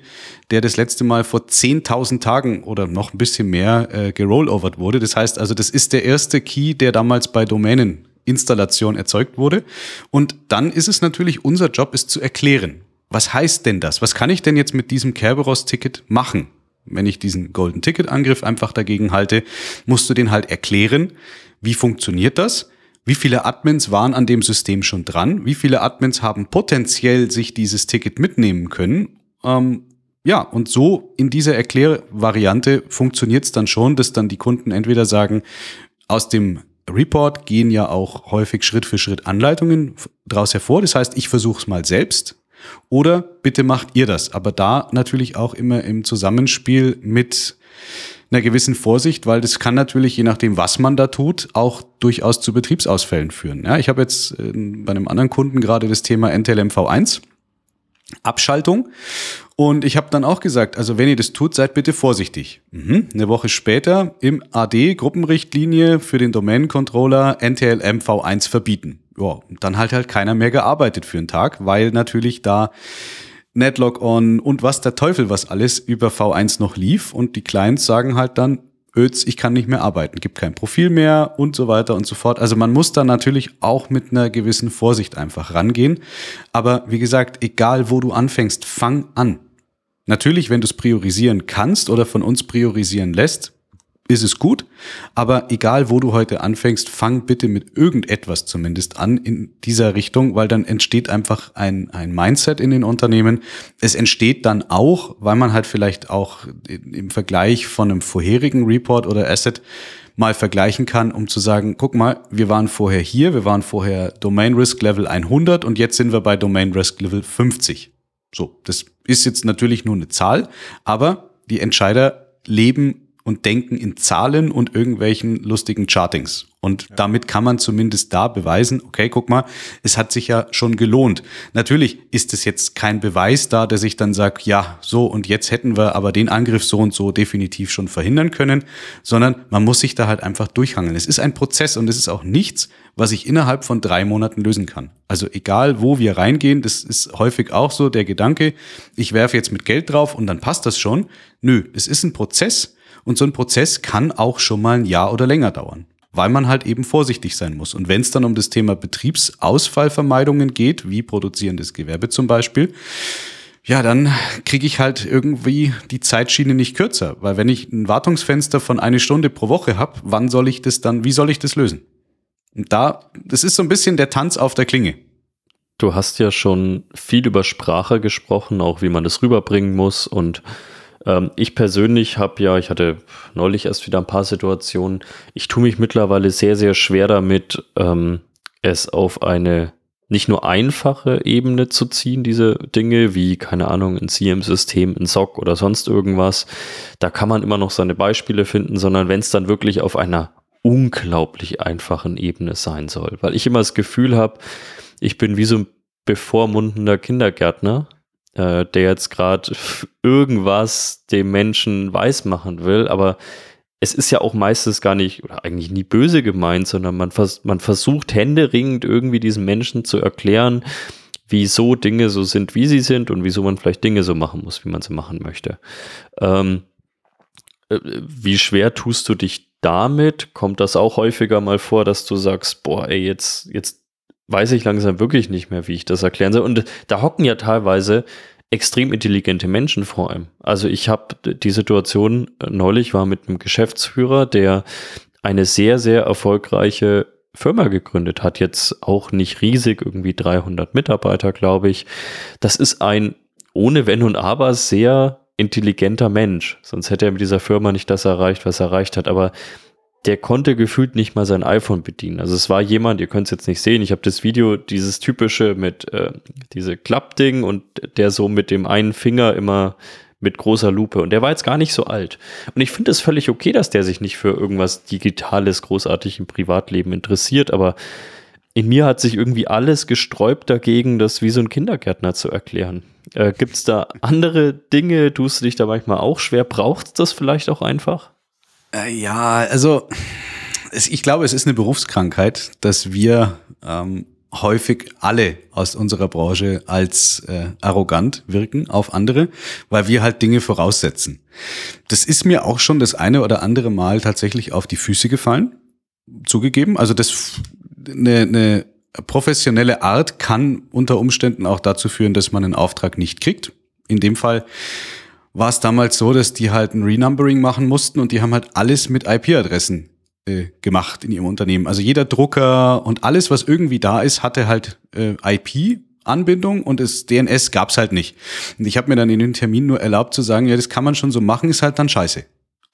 der das letzte Mal vor 10.000 Tagen oder noch ein bisschen mehr äh, gerollovert wurde. Das heißt also, das ist der erste Key, der damals bei Domänen Installation erzeugt wurde. Und dann ist es natürlich unser Job, es zu erklären. Was heißt denn das? Was kann ich denn jetzt mit diesem Kerberos-Ticket machen? Wenn ich diesen Golden Ticket Angriff einfach dagegen halte, musst du den halt erklären, wie funktioniert das? Wie viele Admins waren an dem System schon dran? Wie viele Admins haben potenziell sich dieses Ticket mitnehmen können? Ähm, ja, und so in dieser Erklärvariante funktioniert es dann schon, dass dann die Kunden entweder sagen, aus dem Report gehen ja auch häufig Schritt für Schritt Anleitungen daraus hervor. Das heißt, ich versuche es mal selbst. Oder bitte macht ihr das. Aber da natürlich auch immer im Zusammenspiel mit einer gewissen Vorsicht, weil das kann natürlich, je nachdem, was man da tut, auch durchaus zu Betriebsausfällen führen. Ja, ich habe jetzt äh, bei einem anderen Kunden gerade das Thema NTLMV1. Abschaltung. Und ich habe dann auch gesagt, also wenn ihr das tut, seid bitte vorsichtig. Mhm. Eine Woche später im AD Gruppenrichtlinie für den Domain Controller NTLMV1 verbieten. Ja, dann halt halt keiner mehr gearbeitet für einen Tag, weil natürlich da Netlog on und was der Teufel was alles über V1 noch lief und die Clients sagen halt dann, Öz, ich kann nicht mehr arbeiten, gibt kein Profil mehr und so weiter und so fort. Also man muss da natürlich auch mit einer gewissen Vorsicht einfach rangehen. Aber wie gesagt, egal wo du anfängst, fang an. Natürlich, wenn du es priorisieren kannst oder von uns priorisieren lässt, ist es gut. Aber egal, wo du heute anfängst, fang bitte mit irgendetwas zumindest an in dieser Richtung, weil dann entsteht einfach ein, ein Mindset in den Unternehmen. Es entsteht dann auch, weil man halt vielleicht auch im Vergleich von einem vorherigen Report oder Asset mal vergleichen kann, um zu sagen, guck mal, wir waren vorher hier, wir waren vorher Domain Risk Level 100 und jetzt sind wir bei Domain Risk Level 50. So, das ist jetzt natürlich nur eine Zahl, aber die Entscheider leben und denken in Zahlen und irgendwelchen lustigen Chartings. Und ja. damit kann man zumindest da beweisen, okay, guck mal, es hat sich ja schon gelohnt. Natürlich ist es jetzt kein Beweis da, der sich dann sagt, ja, so und jetzt hätten wir aber den Angriff so und so definitiv schon verhindern können, sondern man muss sich da halt einfach durchhangeln. Es ist ein Prozess und es ist auch nichts, was ich innerhalb von drei Monaten lösen kann. Also egal, wo wir reingehen, das ist häufig auch so der Gedanke, ich werfe jetzt mit Geld drauf und dann passt das schon. Nö, es ist ein Prozess und so ein Prozess kann auch schon mal ein Jahr oder länger dauern, weil man halt eben vorsichtig sein muss. Und wenn es dann um das Thema Betriebsausfallvermeidungen geht, wie produzierendes Gewerbe zum Beispiel, ja, dann kriege ich halt irgendwie die Zeitschiene nicht kürzer, weil wenn ich ein Wartungsfenster von eine Stunde pro Woche habe, wann soll ich das dann, wie soll ich das lösen? Und da, das ist so ein bisschen der Tanz auf der Klinge. Du hast ja schon viel über Sprache gesprochen, auch wie man das rüberbringen muss und ähm, ich persönlich habe ja, ich hatte neulich erst wieder ein paar Situationen, ich tue mich mittlerweile sehr, sehr schwer damit, ähm, es auf eine nicht nur einfache Ebene zu ziehen, diese Dinge, wie, keine Ahnung, ein CM-System, ein SOC oder sonst irgendwas. Da kann man immer noch seine Beispiele finden, sondern wenn es dann wirklich auf einer unglaublich einfachen Ebene sein soll. Weil ich immer das Gefühl habe, ich bin wie so ein bevormundender Kindergärtner, äh, der jetzt gerade irgendwas dem Menschen weismachen will, aber es ist ja auch meistens gar nicht oder eigentlich nie böse gemeint, sondern man, vers man versucht händeringend irgendwie diesen Menschen zu erklären, wieso Dinge so sind, wie sie sind und wieso man vielleicht Dinge so machen muss, wie man sie machen möchte. Ähm, äh, wie schwer tust du dich damit? Kommt das auch häufiger mal vor, dass du sagst, boah, ey, jetzt, jetzt weiß ich langsam wirklich nicht mehr, wie ich das erklären soll. Und da hocken ja teilweise extrem intelligente Menschen vor allem. Also ich habe die Situation äh, neulich war mit einem Geschäftsführer, der eine sehr, sehr erfolgreiche Firma gegründet hat, jetzt auch nicht riesig, irgendwie 300 Mitarbeiter, glaube ich. Das ist ein ohne Wenn und Aber sehr intelligenter Mensch. Sonst hätte er mit dieser Firma nicht das erreicht, was er erreicht hat. Aber der konnte gefühlt nicht mal sein iPhone bedienen. Also es war jemand, ihr könnt es jetzt nicht sehen, ich habe das Video, dieses typische mit äh, diese Klappding und der so mit dem einen Finger immer mit großer Lupe. Und der war jetzt gar nicht so alt. Und ich finde es völlig okay, dass der sich nicht für irgendwas Digitales großartig im Privatleben interessiert, aber in mir hat sich irgendwie alles gesträubt dagegen, das wie so ein Kindergärtner zu erklären. Äh, Gibt es da andere Dinge? Tust du dich da manchmal auch schwer? Braucht das vielleicht auch einfach? Äh, ja, also es, ich glaube, es ist eine Berufskrankheit, dass wir ähm, häufig alle aus unserer Branche als äh, arrogant wirken auf andere, weil wir halt Dinge voraussetzen. Das ist mir auch schon das eine oder andere Mal tatsächlich auf die Füße gefallen, zugegeben. Also das eine, eine professionelle Art kann unter Umständen auch dazu führen, dass man einen Auftrag nicht kriegt. In dem Fall war es damals so, dass die halt ein Renumbering machen mussten und die haben halt alles mit IP-Adressen äh, gemacht in ihrem Unternehmen. Also jeder Drucker und alles, was irgendwie da ist, hatte halt äh, IP. Anbindung und das DNS gab's halt nicht. Und ich habe mir dann in den Termin nur erlaubt zu sagen, ja, das kann man schon so machen, ist halt dann scheiße.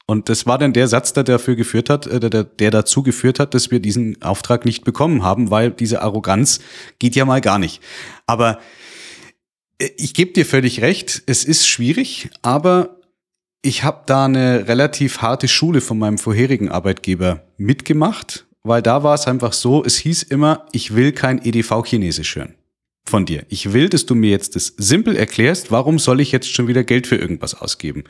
Und das war dann der Satz, der dafür geführt hat, äh, der, der dazu geführt hat, dass wir diesen Auftrag nicht bekommen haben, weil diese Arroganz geht ja mal gar nicht. Aber ich gebe dir völlig recht, es ist schwierig, aber ich habe da eine relativ harte Schule von meinem vorherigen Arbeitgeber mitgemacht, weil da war es einfach so, es hieß immer, ich will kein EDV-Chinesisch hören von dir. Ich will, dass du mir jetzt das simpel erklärst, warum soll ich jetzt schon wieder Geld für irgendwas ausgeben?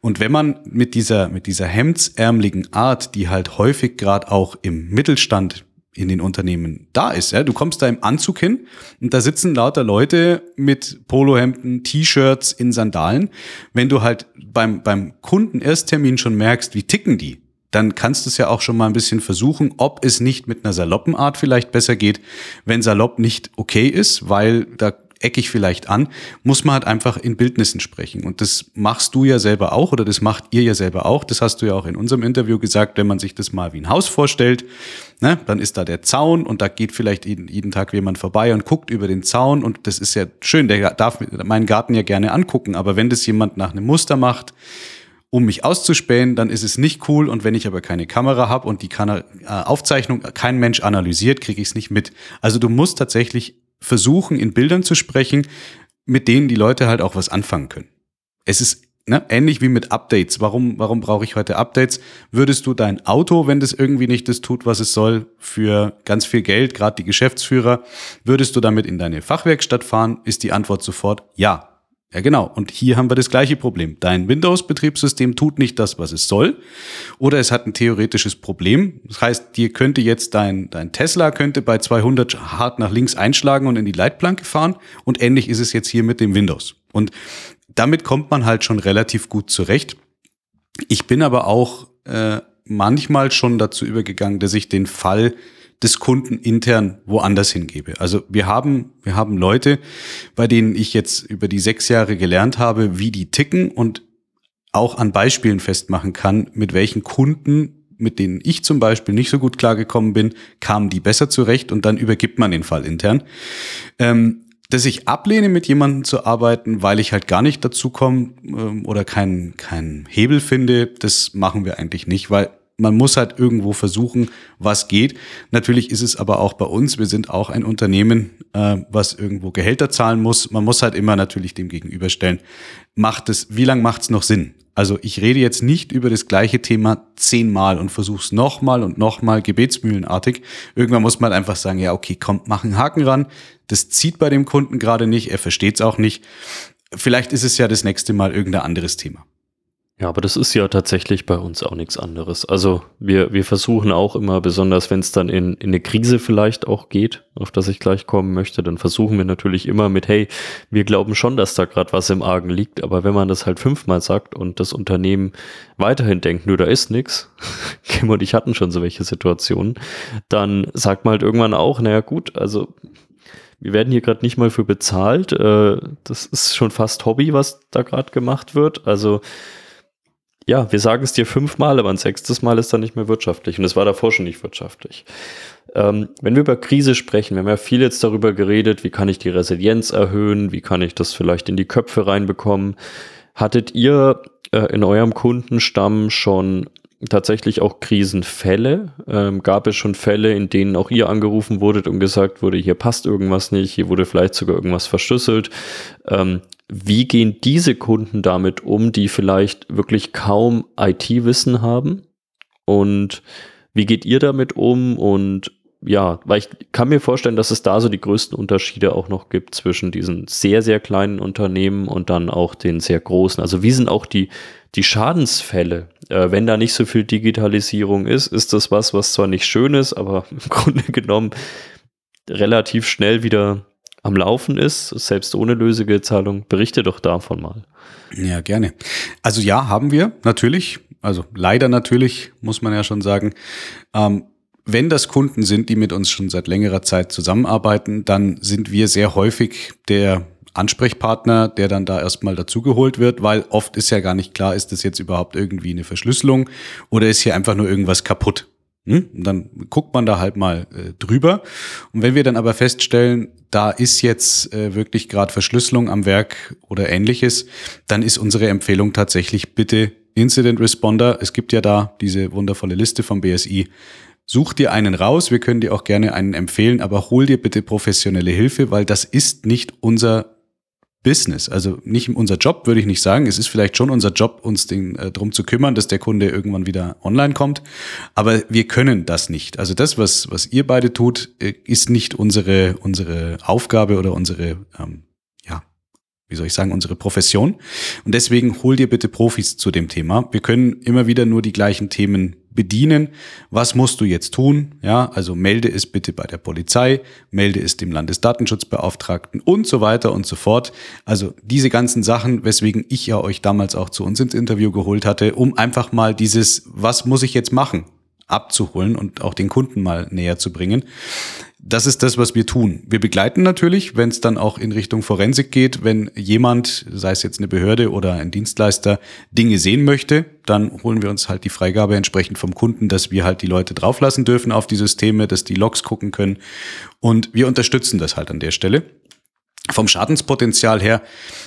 Und wenn man mit dieser, mit dieser hemdsärmeligen Art, die halt häufig gerade auch im Mittelstand in den Unternehmen da ist. Ja? Du kommst da im Anzug hin und da sitzen lauter Leute mit Polohemden, T-Shirts in Sandalen. Wenn du halt beim, beim Kunden Ersttermin schon merkst, wie ticken die, dann kannst du es ja auch schon mal ein bisschen versuchen, ob es nicht mit einer saloppen Art vielleicht besser geht. Wenn salopp nicht okay ist, weil da ecke ich vielleicht an, muss man halt einfach in Bildnissen sprechen. Und das machst du ja selber auch oder das macht ihr ja selber auch. Das hast du ja auch in unserem Interview gesagt, wenn man sich das mal wie ein Haus vorstellt, ne, dann ist da der Zaun und da geht vielleicht jeden, jeden Tag jemand vorbei und guckt über den Zaun und das ist ja schön, der darf meinen Garten ja gerne angucken, aber wenn das jemand nach einem Muster macht, um mich auszuspähen, dann ist es nicht cool. Und wenn ich aber keine Kamera habe und die Kana äh, Aufzeichnung kein Mensch analysiert, kriege ich es nicht mit. Also du musst tatsächlich versuchen, in Bildern zu sprechen, mit denen die Leute halt auch was anfangen können. Es ist ne, ähnlich wie mit Updates. Warum, warum brauche ich heute Updates? Würdest du dein Auto, wenn das irgendwie nicht das tut, was es soll, für ganz viel Geld, gerade die Geschäftsführer, würdest du damit in deine Fachwerkstatt fahren? Ist die Antwort sofort ja. Ja, genau. Und hier haben wir das gleiche Problem. Dein Windows-Betriebssystem tut nicht das, was es soll. Oder es hat ein theoretisches Problem. Das heißt, dir könnte jetzt dein, dein Tesla könnte bei 200 hart nach links einschlagen und in die Leitplanke fahren. Und ähnlich ist es jetzt hier mit dem Windows. Und damit kommt man halt schon relativ gut zurecht. Ich bin aber auch äh, manchmal schon dazu übergegangen, dass ich den Fall des Kunden intern woanders hingebe. Also wir haben, wir haben Leute, bei denen ich jetzt über die sechs Jahre gelernt habe, wie die ticken und auch an Beispielen festmachen kann, mit welchen Kunden, mit denen ich zum Beispiel nicht so gut klargekommen bin, kamen die besser zurecht und dann übergibt man den Fall intern. Ähm, dass ich ablehne, mit jemandem zu arbeiten, weil ich halt gar nicht dazu komme ähm, oder keinen kein Hebel finde, das machen wir eigentlich nicht, weil man muss halt irgendwo versuchen, was geht. Natürlich ist es aber auch bei uns, wir sind auch ein Unternehmen, äh, was irgendwo Gehälter zahlen muss. Man muss halt immer natürlich dem gegenüberstellen, macht es, wie lange macht es noch Sinn? Also ich rede jetzt nicht über das gleiche Thema zehnmal und versuche es nochmal und nochmal gebetsmühlenartig. Irgendwann muss man halt einfach sagen, ja, okay, komm, mach einen Haken ran. Das zieht bei dem Kunden gerade nicht, er versteht es auch nicht. Vielleicht ist es ja das nächste Mal irgendein anderes Thema. Ja, aber das ist ja tatsächlich bei uns auch nichts anderes. Also wir, wir versuchen auch immer, besonders wenn es dann in, in eine Krise vielleicht auch geht, auf das ich gleich kommen möchte, dann versuchen wir natürlich immer mit, hey, wir glauben schon, dass da gerade was im Argen liegt, aber wenn man das halt fünfmal sagt und das Unternehmen weiterhin denkt, nö, da ist nichts, (laughs) Kim und ich hatten schon so welche Situationen, dann sagt man halt irgendwann auch, naja gut, also wir werden hier gerade nicht mal für bezahlt. Äh, das ist schon fast Hobby, was da gerade gemacht wird. Also ja, wir sagen es dir fünfmal, aber ein sechstes Mal ist dann nicht mehr wirtschaftlich. Und es war davor schon nicht wirtschaftlich. Ähm, wenn wir über Krise sprechen, wir haben ja viel jetzt darüber geredet, wie kann ich die Resilienz erhöhen, wie kann ich das vielleicht in die Köpfe reinbekommen. Hattet ihr äh, in eurem Kundenstamm schon tatsächlich auch Krisenfälle? Ähm, gab es schon Fälle, in denen auch ihr angerufen wurdet und gesagt wurde, hier passt irgendwas nicht, hier wurde vielleicht sogar irgendwas verschlüsselt? Ähm, wie gehen diese Kunden damit um, die vielleicht wirklich kaum IT-Wissen haben? Und wie geht ihr damit um? Und ja, weil ich kann mir vorstellen, dass es da so die größten Unterschiede auch noch gibt zwischen diesen sehr, sehr kleinen Unternehmen und dann auch den sehr großen. Also wie sind auch die, die Schadensfälle? Äh, wenn da nicht so viel Digitalisierung ist, ist das was, was zwar nicht schön ist, aber (laughs) im Grunde genommen relativ schnell wieder am Laufen ist, selbst ohne Lösegeldzahlung. Berichte doch davon mal. Ja, gerne. Also ja, haben wir natürlich. Also leider natürlich, muss man ja schon sagen. Ähm, wenn das Kunden sind, die mit uns schon seit längerer Zeit zusammenarbeiten, dann sind wir sehr häufig der Ansprechpartner, der dann da erstmal dazugeholt wird, weil oft ist ja gar nicht klar, ist das jetzt überhaupt irgendwie eine Verschlüsselung oder ist hier einfach nur irgendwas kaputt. Hm? Und dann guckt man da halt mal äh, drüber. Und wenn wir dann aber feststellen, da ist jetzt äh, wirklich gerade Verschlüsselung am Werk oder ähnliches, dann ist unsere Empfehlung tatsächlich bitte Incident Responder. Es gibt ja da diese wundervolle Liste vom BSI. Such dir einen raus, wir können dir auch gerne einen empfehlen, aber hol dir bitte professionelle Hilfe, weil das ist nicht unser Business. Also nicht unser Job, würde ich nicht sagen. Es ist vielleicht schon unser Job, uns äh, darum zu kümmern, dass der Kunde irgendwann wieder online kommt. Aber wir können das nicht. Also das, was, was ihr beide tut, äh, ist nicht unsere, unsere Aufgabe oder unsere, ähm, ja, wie soll ich sagen, unsere Profession. Und deswegen hol dir bitte Profis zu dem Thema. Wir können immer wieder nur die gleichen Themen bedienen. Was musst du jetzt tun? Ja, also melde es bitte bei der Polizei, melde es dem Landesdatenschutzbeauftragten und so weiter und so fort. Also diese ganzen Sachen, weswegen ich ja euch damals auch zu uns ins Interview geholt hatte, um einfach mal dieses, was muss ich jetzt machen? Abzuholen und auch den Kunden mal näher zu bringen das ist das, was wir tun. Wir begleiten natürlich, wenn es dann auch in Richtung Forensik geht, wenn jemand, sei es jetzt eine Behörde oder ein Dienstleister, Dinge sehen möchte, dann holen wir uns halt die Freigabe entsprechend vom Kunden, dass wir halt die Leute drauflassen dürfen auf die Systeme, dass die Logs gucken können. Und wir unterstützen das halt an der Stelle. Vom Schadenspotenzial her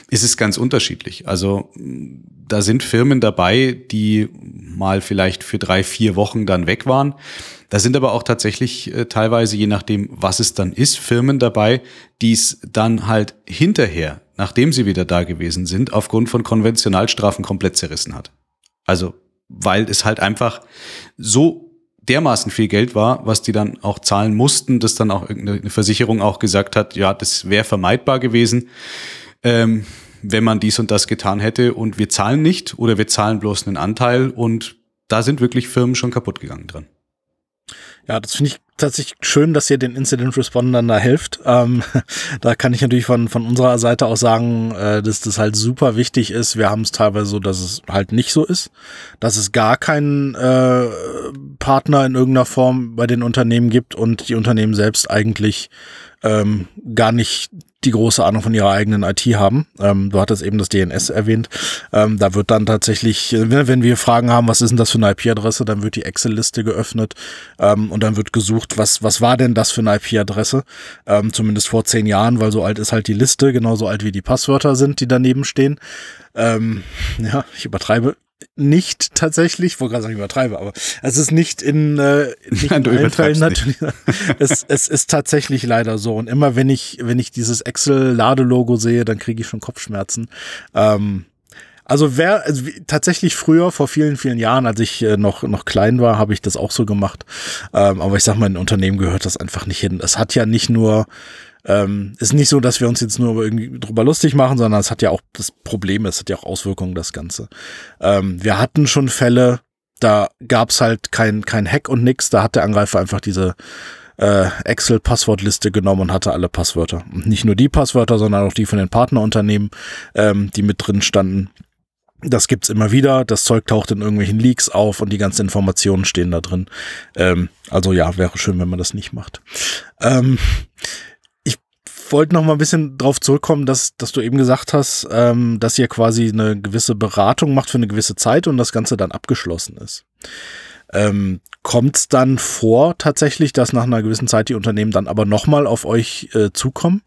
ist es ganz unterschiedlich. Also da sind Firmen dabei, die mal vielleicht für drei, vier Wochen dann weg waren da sind aber auch tatsächlich äh, teilweise, je nachdem, was es dann ist, Firmen dabei, die es dann halt hinterher, nachdem sie wieder da gewesen sind, aufgrund von Konventionalstrafen komplett zerrissen hat. Also, weil es halt einfach so dermaßen viel Geld war, was die dann auch zahlen mussten, dass dann auch irgendeine Versicherung auch gesagt hat, ja, das wäre vermeidbar gewesen, ähm, wenn man dies und das getan hätte und wir zahlen nicht oder wir zahlen bloß einen Anteil und da sind wirklich Firmen schon kaputt gegangen dran. Ja, das finde ich tatsächlich schön, dass ihr den Incident Respondern da helft. Ähm, (laughs) da kann ich natürlich von, von unserer Seite auch sagen, äh, dass das halt super wichtig ist. Wir haben es teilweise so, dass es halt nicht so ist, dass es gar keinen äh, Partner in irgendeiner Form bei den Unternehmen gibt und die Unternehmen selbst eigentlich ähm, gar nicht die große Ahnung von ihrer eigenen IT haben. Ähm, du hattest eben das DNS erwähnt. Ähm, da wird dann tatsächlich, wenn wir Fragen haben, was ist denn das für eine IP-Adresse, dann wird die Excel-Liste geöffnet ähm, und dann wird gesucht, was, was war denn das für eine IP-Adresse? Ähm, zumindest vor zehn Jahren, weil so alt ist halt die Liste, genauso alt wie die Passwörter sind, die daneben stehen. Ähm, ja, ich übertreibe nicht tatsächlich, ich wollte gerade sagen, ich übertreibe, aber es ist nicht in, äh, nicht Nein, in allen Fällen nicht. natürlich. (laughs) es, es ist tatsächlich leider so. Und immer wenn ich, wenn ich dieses Excel-Ladelogo sehe, dann kriege ich schon Kopfschmerzen. Ähm, also wer also tatsächlich früher vor vielen vielen Jahren, als ich äh, noch noch klein war, habe ich das auch so gemacht. Ähm, aber ich sag mal, in Unternehmen gehört das einfach nicht hin. Es hat ja nicht nur ähm, ist nicht so, dass wir uns jetzt nur irgendwie drüber lustig machen, sondern es hat ja auch das Problem, es hat ja auch Auswirkungen das Ganze. Ähm, wir hatten schon Fälle, da gab's halt kein kein Hack und nix. Da hat der Angreifer einfach diese äh, Excel-Passwortliste genommen und hatte alle Passwörter. Und nicht nur die Passwörter, sondern auch die von den Partnerunternehmen, ähm, die mit drin standen. Das gibt's immer wieder. Das Zeug taucht in irgendwelchen Leaks auf und die ganzen Informationen stehen da drin. Ähm, also ja, wäre schön, wenn man das nicht macht. Ähm, ich wollte noch mal ein bisschen drauf zurückkommen, dass, dass du eben gesagt hast, ähm, dass ihr quasi eine gewisse Beratung macht für eine gewisse Zeit und das Ganze dann abgeschlossen ist. Ähm, Kommt es dann vor tatsächlich, dass nach einer gewissen Zeit die Unternehmen dann aber nochmal auf euch äh, zukommen?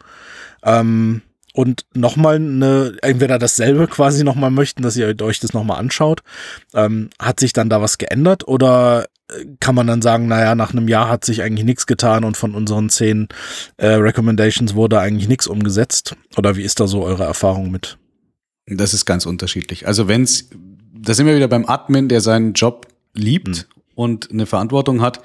Ähm, und nochmal eine, entweder dasselbe quasi nochmal möchten, dass ihr euch das nochmal anschaut. Ähm, hat sich dann da was geändert oder äh, kann man dann sagen, naja, nach einem Jahr hat sich eigentlich nichts getan und von unseren zehn äh, Recommendations wurde eigentlich nichts umgesetzt? Oder wie ist da so eure Erfahrung mit? Das ist ganz unterschiedlich. Also wenn's, da sind wir wieder beim Admin, der seinen Job liebt Hm. Und eine Verantwortung hat,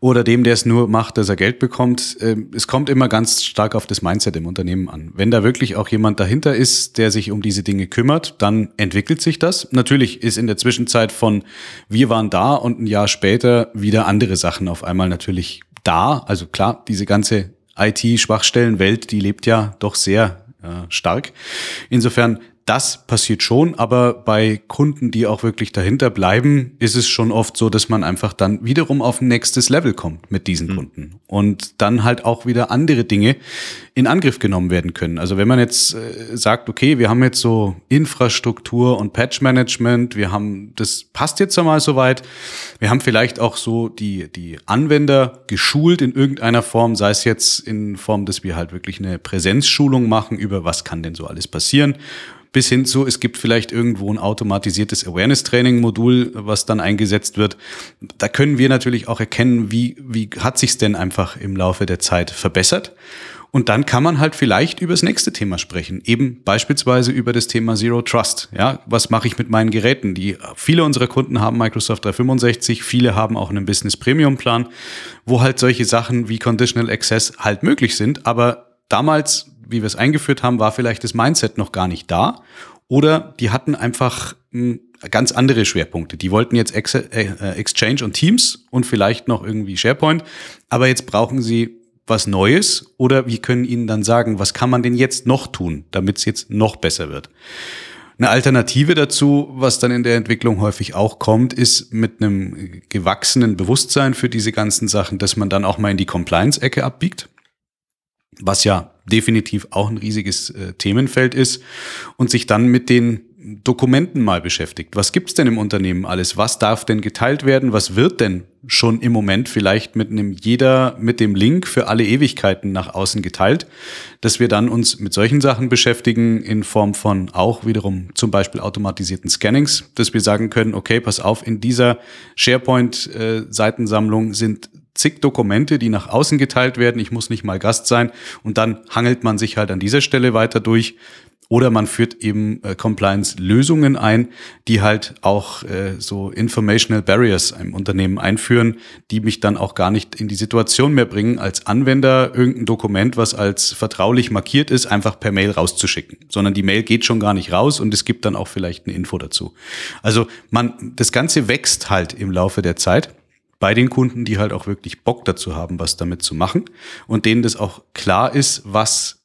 oder dem, der es nur macht, dass er Geld bekommt. Ähm, Es kommt immer ganz stark auf das Mindset im Unternehmen an. Wenn da wirklich auch jemand dahinter ist, der sich um diese Dinge kümmert, dann entwickelt sich das. Natürlich ist in der Zwischenzeit von wir waren da und ein Jahr später wieder andere Sachen auf einmal natürlich da. Also klar, diese ganze IT-Schwachstellenwelt, die lebt ja doch sehr äh, stark. Insofern, das passiert schon, aber bei Kunden, die auch wirklich dahinter bleiben, ist es schon oft so, dass man einfach dann wiederum auf ein nächstes Level kommt mit diesen Kunden. Und dann halt auch wieder andere Dinge in Angriff genommen werden können. Also wenn man jetzt äh, sagt, okay, wir haben jetzt so Infrastruktur und Patch-Management, wir haben, das passt jetzt einmal soweit, wir haben vielleicht auch so die, die Anwender geschult in irgendeiner Form, sei es jetzt in Form, dass wir halt wirklich eine Präsenzschulung machen über was kann denn so alles passieren bis hin zu, es gibt vielleicht irgendwo ein automatisiertes Awareness-Training-Modul, was dann eingesetzt wird. Da können wir natürlich auch erkennen, wie, wie hat sich's denn einfach im Laufe der Zeit verbessert. Und dann kann man halt vielleicht über das nächste Thema sprechen. Eben beispielsweise über das Thema Zero Trust. Ja, was mache ich mit meinen Geräten? Die, viele unserer Kunden haben Microsoft 365, viele haben auch einen Business Premium Plan, wo halt solche Sachen wie Conditional Access halt möglich sind. Aber damals wie wir es eingeführt haben, war vielleicht das Mindset noch gar nicht da. Oder die hatten einfach mh, ganz andere Schwerpunkte. Die wollten jetzt Ex äh, Exchange und Teams und vielleicht noch irgendwie SharePoint. Aber jetzt brauchen sie was Neues oder wir können ihnen dann sagen, was kann man denn jetzt noch tun, damit es jetzt noch besser wird. Eine Alternative dazu, was dann in der Entwicklung häufig auch kommt, ist mit einem gewachsenen Bewusstsein für diese ganzen Sachen, dass man dann auch mal in die Compliance-Ecke abbiegt was ja definitiv auch ein riesiges äh, Themenfeld ist und sich dann mit den Dokumenten mal beschäftigt. Was gibt's denn im Unternehmen alles? Was darf denn geteilt werden? Was wird denn schon im Moment vielleicht mit einem jeder mit dem Link für alle Ewigkeiten nach außen geteilt, dass wir dann uns mit solchen Sachen beschäftigen in Form von auch wiederum zum Beispiel automatisierten Scannings, dass wir sagen können, okay, pass auf, in dieser SharePoint-Seitensammlung sind zig Dokumente, die nach außen geteilt werden. Ich muss nicht mal Gast sein. Und dann hangelt man sich halt an dieser Stelle weiter durch. Oder man führt eben äh, Compliance-Lösungen ein, die halt auch äh, so Informational Barriers im Unternehmen einführen, die mich dann auch gar nicht in die Situation mehr bringen, als Anwender irgendein Dokument, was als vertraulich markiert ist, einfach per Mail rauszuschicken. Sondern die Mail geht schon gar nicht raus und es gibt dann auch vielleicht eine Info dazu. Also man, das Ganze wächst halt im Laufe der Zeit bei den Kunden, die halt auch wirklich Bock dazu haben, was damit zu machen und denen das auch klar ist, was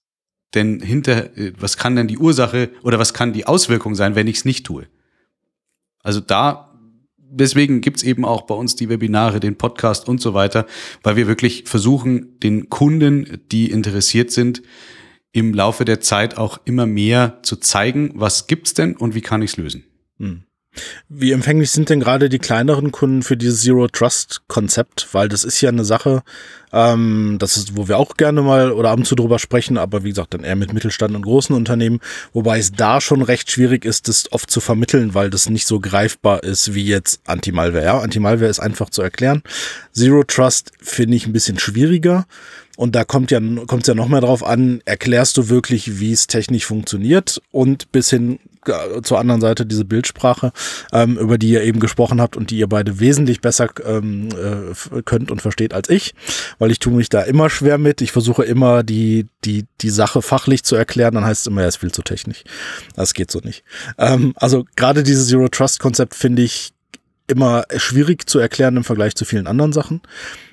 denn hinter, was kann denn die Ursache oder was kann die Auswirkung sein, wenn ich es nicht tue? Also da, deswegen gibt's eben auch bei uns die Webinare, den Podcast und so weiter, weil wir wirklich versuchen, den Kunden, die interessiert sind, im Laufe der Zeit auch immer mehr zu zeigen, was gibt's denn und wie kann ich's lösen. Hm. Wie empfänglich sind denn gerade die kleineren Kunden für dieses Zero Trust Konzept? Weil das ist ja eine Sache, Ähm, das ist, wo wir auch gerne mal oder ab und zu drüber sprechen, aber wie gesagt, dann eher mit Mittelstand und großen Unternehmen, wobei es da schon recht schwierig ist, das oft zu vermitteln, weil das nicht so greifbar ist wie jetzt Anti-Malware. Ja, Anti-Malware ist einfach zu erklären. Zero Trust finde ich ein bisschen schwieriger. Und da kommt ja, kommt ja noch mehr drauf an, erklärst du wirklich, wie es technisch funktioniert und bis hin äh, zur anderen Seite diese Bildsprache, ähm, über die ihr eben gesprochen habt und die ihr beide wesentlich besser ähm, äh, könnt und versteht als ich, weil ich tue mich da immer schwer mit. Ich versuche immer die, die, die Sache fachlich zu erklären, dann heißt es immer, er ist viel zu technisch. Das geht so nicht. Ähm, also gerade dieses Zero Trust Konzept finde ich immer schwierig zu erklären im Vergleich zu vielen anderen Sachen.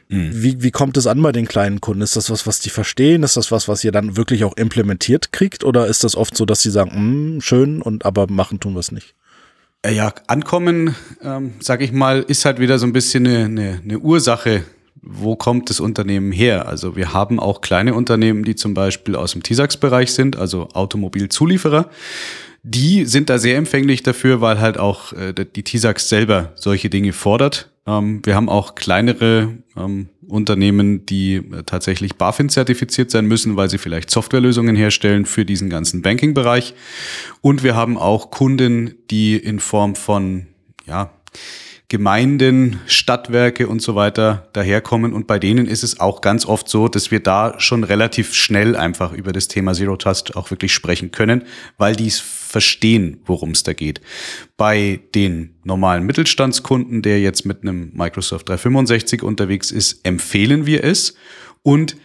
Mhm. Wie, wie kommt es an bei den kleinen Kunden? Ist das was, was die verstehen? Ist das was, was ihr dann wirklich auch implementiert kriegt? Oder ist das oft so, dass sie sagen, mm, schön, und aber machen tun wir es nicht? Äh, ja, ankommen, ähm, sage ich mal, ist halt wieder so ein bisschen eine, eine, eine Ursache wo kommt das Unternehmen her? Also wir haben auch kleine Unternehmen, die zum Beispiel aus dem TISAX-Bereich sind, also Automobilzulieferer. Die sind da sehr empfänglich dafür, weil halt auch äh, die TISAX selber solche Dinge fordert. Ähm, wir haben auch kleinere ähm, Unternehmen, die äh, tatsächlich BaFin zertifiziert sein müssen, weil sie vielleicht Softwarelösungen herstellen für diesen ganzen Banking-Bereich. Und wir haben auch Kunden, die in Form von, ja, Gemeinden, Stadtwerke und so weiter daherkommen. Und bei denen ist es auch ganz oft so, dass wir da schon relativ schnell einfach über das Thema Zero Trust auch wirklich sprechen können, weil die es verstehen, worum es da geht. Bei den normalen Mittelstandskunden, der jetzt mit einem Microsoft 365 unterwegs ist, empfehlen wir es und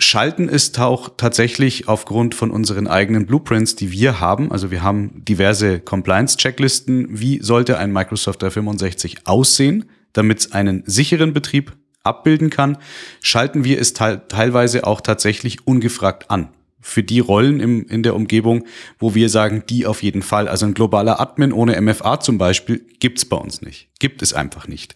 schalten es auch tatsächlich aufgrund von unseren eigenen Blueprints, die wir haben. Also wir haben diverse Compliance-Checklisten. Wie sollte ein Microsoft 365 aussehen, damit es einen sicheren Betrieb abbilden kann, schalten wir es te teilweise auch tatsächlich ungefragt an für die Rollen im, in der Umgebung, wo wir sagen, die auf jeden Fall. Also ein globaler Admin ohne MFA zum Beispiel gibt's bei uns nicht. Gibt es einfach nicht.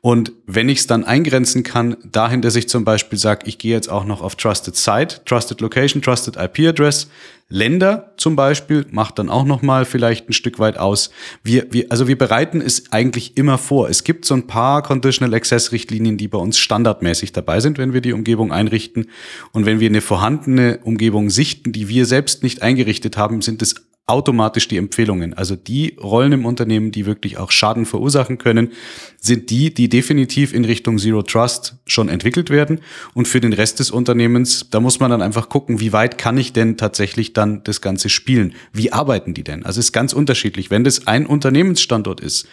Und wenn ich es dann eingrenzen kann, dahin, dass ich zum Beispiel sage, ich gehe jetzt auch noch auf Trusted Site, Trusted Location, Trusted IP Address, Länder zum Beispiel macht dann auch noch mal vielleicht ein Stück weit aus. Wir, wir, also wir bereiten es eigentlich immer vor. Es gibt so ein paar Conditional Access Richtlinien, die bei uns standardmäßig dabei sind, wenn wir die Umgebung einrichten. Und wenn wir eine vorhandene Umgebung sichten, die wir selbst nicht eingerichtet haben, sind es automatisch die Empfehlungen. Also die Rollen im Unternehmen, die wirklich auch Schaden verursachen können, sind die, die definitiv in Richtung Zero Trust schon entwickelt werden. Und für den Rest des Unternehmens, da muss man dann einfach gucken, wie weit kann ich denn tatsächlich dann das Ganze spielen? Wie arbeiten die denn? Also es ist ganz unterschiedlich. Wenn das ein Unternehmensstandort ist,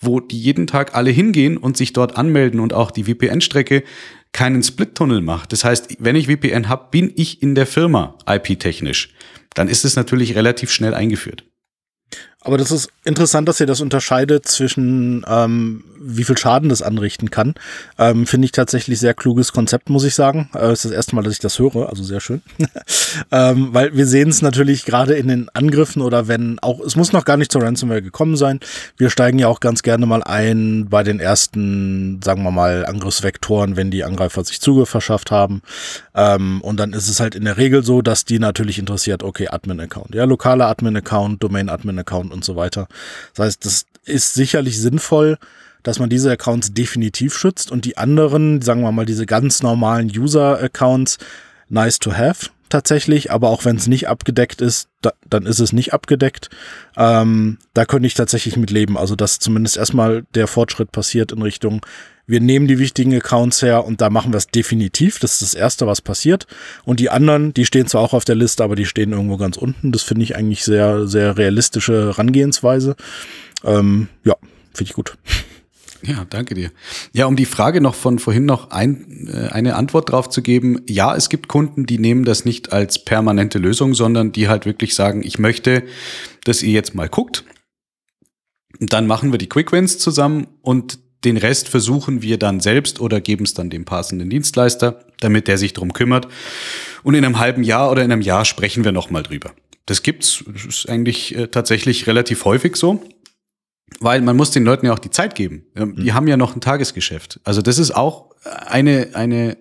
wo die jeden Tag alle hingehen und sich dort anmelden und auch die VPN-Strecke keinen Split-Tunnel macht. Das heißt, wenn ich VPN habe, bin ich in der Firma IP-technisch dann ist es natürlich relativ schnell eingeführt. Aber das ist interessant, dass ihr das unterscheidet zwischen, ähm, wie viel Schaden das anrichten kann. Ähm, Finde ich tatsächlich sehr kluges Konzept, muss ich sagen. Äh, ist das erste Mal, dass ich das höre, also sehr schön. (laughs) ähm, weil wir sehen es natürlich gerade in den Angriffen oder wenn auch, es muss noch gar nicht zur Ransomware gekommen sein. Wir steigen ja auch ganz gerne mal ein bei den ersten, sagen wir mal, Angriffsvektoren, wenn die Angreifer sich Zugriff verschafft haben. Ähm, und dann ist es halt in der Regel so, dass die natürlich interessiert, okay, Admin-Account. Ja, lokaler Admin-Account, Domain-Admin-Account und so weiter. Das heißt, das ist sicherlich sinnvoll, dass man diese Accounts definitiv schützt und die anderen, sagen wir mal, diese ganz normalen User-Accounts, nice to have tatsächlich, aber auch wenn es nicht abgedeckt ist, da, dann ist es nicht abgedeckt. Ähm, da könnte ich tatsächlich mit leben. Also, dass zumindest erstmal der Fortschritt passiert in Richtung, wir nehmen die wichtigen Accounts her und da machen wir es definitiv. Das ist das Erste, was passiert. Und die anderen, die stehen zwar auch auf der Liste, aber die stehen irgendwo ganz unten. Das finde ich eigentlich sehr, sehr realistische Herangehensweise. Ähm, ja, finde ich gut. Ja, danke dir. Ja, um die Frage noch von vorhin noch ein, äh, eine Antwort drauf zu geben. Ja, es gibt Kunden, die nehmen das nicht als permanente Lösung, sondern die halt wirklich sagen, ich möchte, dass ihr jetzt mal guckt. Dann machen wir die Quick Wins zusammen und den Rest versuchen wir dann selbst oder geben es dann dem passenden Dienstleister, damit der sich drum kümmert. Und in einem halben Jahr oder in einem Jahr sprechen wir nochmal drüber. Das gibt's, das ist eigentlich äh, tatsächlich relativ häufig so. Weil man muss den Leuten ja auch die Zeit geben. Die mhm. haben ja noch ein Tagesgeschäft. Also das ist auch eine, eine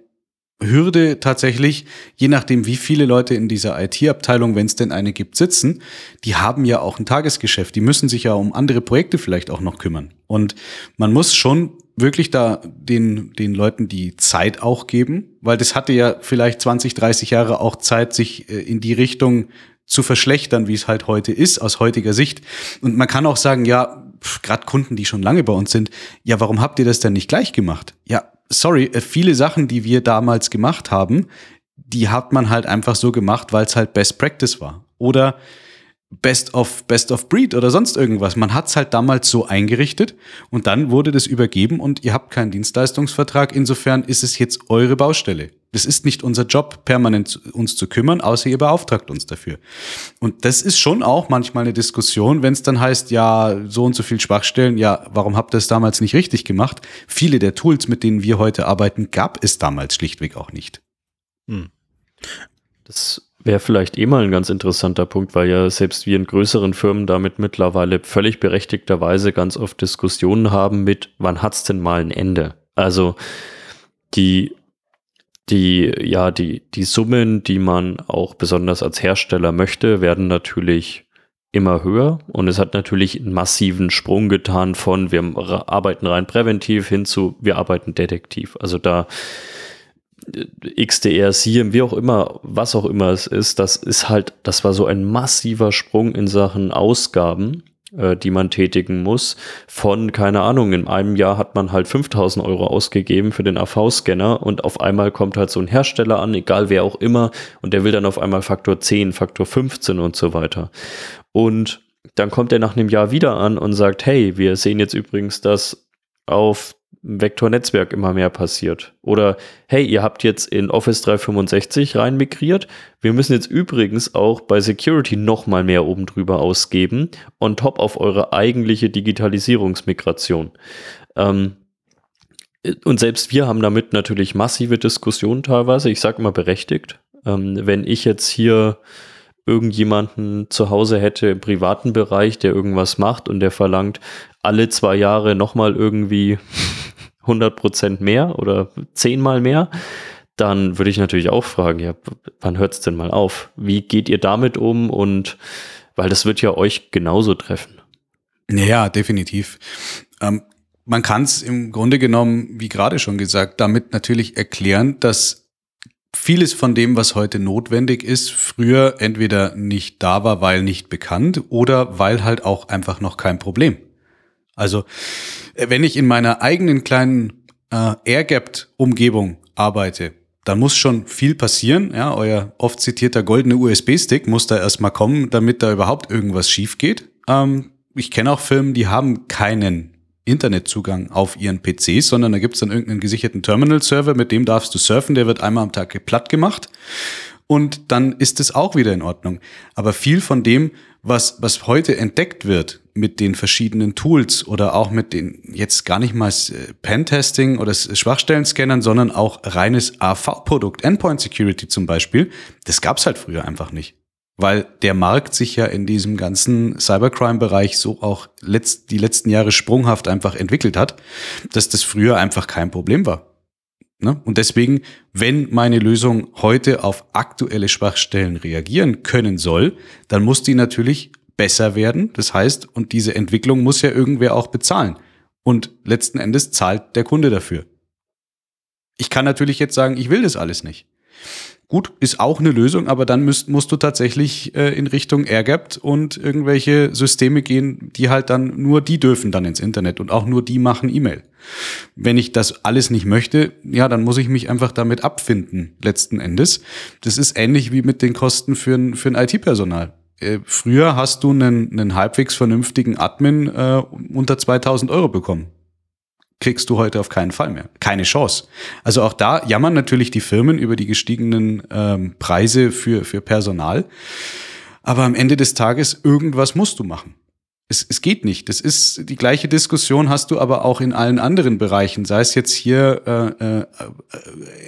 Hürde tatsächlich, je nachdem, wie viele Leute in dieser IT-Abteilung, wenn es denn eine gibt, sitzen, die haben ja auch ein Tagesgeschäft. Die müssen sich ja um andere Projekte vielleicht auch noch kümmern. Und man muss schon wirklich da den, den Leuten die Zeit auch geben, weil das hatte ja vielleicht 20, 30 Jahre auch Zeit, sich äh, in die Richtung zu verschlechtern, wie es halt heute ist, aus heutiger Sicht. Und man kann auch sagen, ja, gerade Kunden, die schon lange bei uns sind, ja, warum habt ihr das denn nicht gleich gemacht? Ja, sorry, äh, viele Sachen, die wir damals gemacht haben, die hat man halt einfach so gemacht, weil es halt Best Practice war. Oder Best of, Best of Breed oder sonst irgendwas. Man hat es halt damals so eingerichtet und dann wurde das übergeben und ihr habt keinen Dienstleistungsvertrag. Insofern ist es jetzt eure Baustelle. Das ist nicht unser Job, permanent uns zu kümmern, außer ihr beauftragt uns dafür. Und das ist schon auch manchmal eine Diskussion, wenn es dann heißt, ja, so und so viel Schwachstellen, ja, warum habt ihr es damals nicht richtig gemacht? Viele der Tools, mit denen wir heute arbeiten, gab es damals schlichtweg auch nicht. Hm. Das wäre vielleicht eh mal ein ganz interessanter Punkt, weil ja selbst wir in größeren Firmen damit mittlerweile völlig berechtigterweise ganz oft Diskussionen haben mit, wann hat's denn mal ein Ende? Also die die, ja, die, die Summen, die man auch besonders als Hersteller möchte, werden natürlich immer höher und es hat natürlich einen massiven Sprung getan von wir arbeiten rein präventiv hin zu wir arbeiten detektiv. Also da XDR, SIEM, wie auch immer, was auch immer es ist, das ist halt, das war so ein massiver Sprung in Sachen Ausgaben, äh, die man tätigen muss. Von, keine Ahnung, in einem Jahr hat man halt 5000 Euro ausgegeben für den AV-Scanner und auf einmal kommt halt so ein Hersteller an, egal wer auch immer, und der will dann auf einmal Faktor 10, Faktor 15 und so weiter. Und dann kommt er nach einem Jahr wieder an und sagt, hey, wir sehen jetzt übrigens, dass auf Vektornetzwerk immer mehr passiert. Oder hey, ihr habt jetzt in Office 365 rein migriert. Wir müssen jetzt übrigens auch bei Security noch mal mehr oben drüber ausgeben, on top auf eure eigentliche Digitalisierungsmigration. Ähm, und selbst wir haben damit natürlich massive Diskussionen teilweise. Ich sage immer berechtigt. Ähm, wenn ich jetzt hier irgendjemanden zu Hause hätte im privaten Bereich, der irgendwas macht und der verlangt alle zwei Jahre nochmal irgendwie 100 Prozent mehr oder zehnmal mehr, dann würde ich natürlich auch fragen, ja, wann hört es denn mal auf? Wie geht ihr damit um? Und weil das wird ja euch genauso treffen. Ja, definitiv. Ähm, man kann es im Grunde genommen, wie gerade schon gesagt, damit natürlich erklären, dass vieles von dem, was heute notwendig ist, früher entweder nicht da war, weil nicht bekannt oder weil halt auch einfach noch kein Problem. Also äh, wenn ich in meiner eigenen kleinen äh, Airgapped-Umgebung arbeite, dann muss schon viel passieren. Ja, euer oft zitierter goldene USB-Stick muss da erstmal kommen, damit da überhaupt irgendwas schief geht. Ähm, ich kenne auch Firmen, die haben keinen Internetzugang auf ihren PCs, sondern da gibt es dann irgendeinen gesicherten Terminal-Server, mit dem darfst du surfen, der wird einmal am Tag platt gemacht und dann ist es auch wieder in Ordnung. Aber viel von dem, was, was heute entdeckt wird mit den verschiedenen Tools oder auch mit den jetzt gar nicht mal äh, Pentesting oder Schwachstellen-Scannern, sondern auch reines AV-Produkt, Endpoint Security zum Beispiel, das gab's halt früher einfach nicht. Weil der Markt sich ja in diesem ganzen Cybercrime-Bereich so auch letzt, die letzten Jahre sprunghaft einfach entwickelt hat, dass das früher einfach kein Problem war. Ne? Und deswegen, wenn meine Lösung heute auf aktuelle Schwachstellen reagieren können soll, dann muss die natürlich besser werden. Das heißt, und diese Entwicklung muss ja irgendwer auch bezahlen. Und letzten Endes zahlt der Kunde dafür. Ich kann natürlich jetzt sagen, ich will das alles nicht. Gut, ist auch eine Lösung, aber dann müsst, musst du tatsächlich äh, in Richtung AirGapped und irgendwelche Systeme gehen, die halt dann nur die dürfen dann ins Internet und auch nur die machen E-Mail. Wenn ich das alles nicht möchte, ja, dann muss ich mich einfach damit abfinden, letzten Endes. Das ist ähnlich wie mit den Kosten für ein, für ein IT-Personal. Äh, früher hast du einen, einen halbwegs vernünftigen Admin äh, unter 2000 Euro bekommen kriegst du heute auf keinen Fall mehr. Keine Chance. Also auch da jammern natürlich die Firmen über die gestiegenen ähm, Preise für, für Personal. Aber am Ende des Tages, irgendwas musst du machen. Es, es geht nicht. Das ist die gleiche Diskussion hast du aber auch in allen anderen Bereichen. Sei es jetzt hier äh, äh,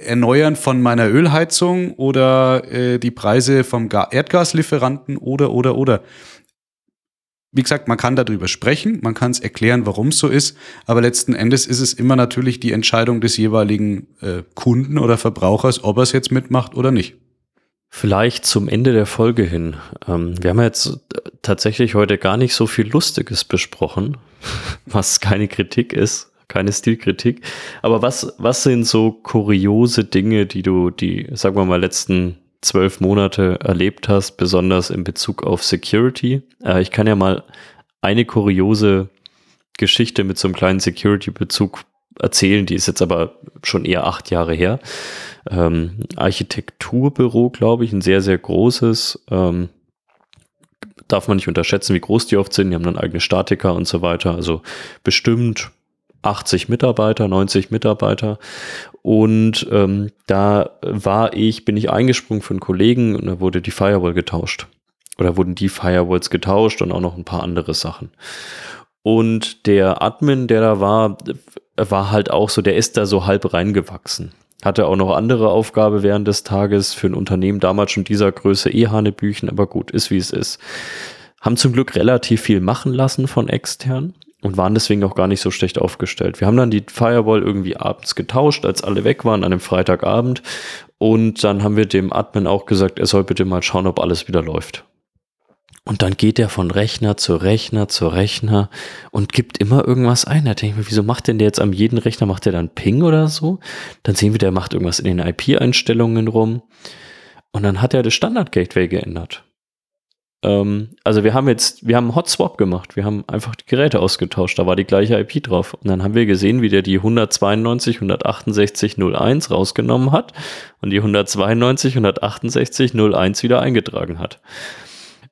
Erneuern von meiner Ölheizung oder äh, die Preise vom Erdgaslieferanten oder oder oder wie gesagt, man kann darüber sprechen, man kann es erklären, warum es so ist, aber letzten Endes ist es immer natürlich die Entscheidung des jeweiligen äh, Kunden oder Verbrauchers, ob er es jetzt mitmacht oder nicht. Vielleicht zum Ende der Folge hin. Ähm, wir haben jetzt tatsächlich heute gar nicht so viel Lustiges besprochen, (laughs) was keine Kritik ist, keine Stilkritik. Aber was, was sind so kuriose Dinge, die du die, sagen wir mal, letzten zwölf Monate erlebt hast, besonders in Bezug auf Security? Äh, ich kann ja mal eine kuriose Geschichte mit so einem kleinen Security-Bezug erzählen, die ist jetzt aber schon eher acht Jahre her. Ähm, Architekturbüro, glaube ich, ein sehr, sehr großes. Ähm, darf man nicht unterschätzen, wie groß die oft sind. Die haben dann eigene Statiker und so weiter. Also bestimmt 80 Mitarbeiter, 90 Mitarbeiter. Und ähm, da war ich, bin ich eingesprungen für einen Kollegen und da wurde die Firewall getauscht. Oder wurden die Firewalls getauscht und auch noch ein paar andere Sachen. Und der Admin, der da war, war halt auch so, der ist da so halb reingewachsen. Hatte auch noch andere Aufgabe während des Tages für ein Unternehmen damals schon dieser Größe eh Hanebüchen, aber gut, ist wie es ist. Haben zum Glück relativ viel machen lassen von extern und waren deswegen auch gar nicht so schlecht aufgestellt. Wir haben dann die Firewall irgendwie abends getauscht, als alle weg waren an dem Freitagabend. Und dann haben wir dem Admin auch gesagt, er soll bitte mal schauen, ob alles wieder läuft. Und dann geht er von Rechner zu Rechner zu Rechner und gibt immer irgendwas ein. Da denke ich mir, wieso macht denn der jetzt am jeden Rechner, macht der dann Ping oder so? Dann sehen wir, der macht irgendwas in den IP-Einstellungen rum. Und dann hat er das Standard-Gateway geändert. Ähm, also wir haben jetzt, wir haben einen Hot gemacht. Wir haben einfach die Geräte ausgetauscht. Da war die gleiche IP drauf. Und dann haben wir gesehen, wie der die 192, 168, 01 rausgenommen hat und die 192, 168, 01 wieder eingetragen hat.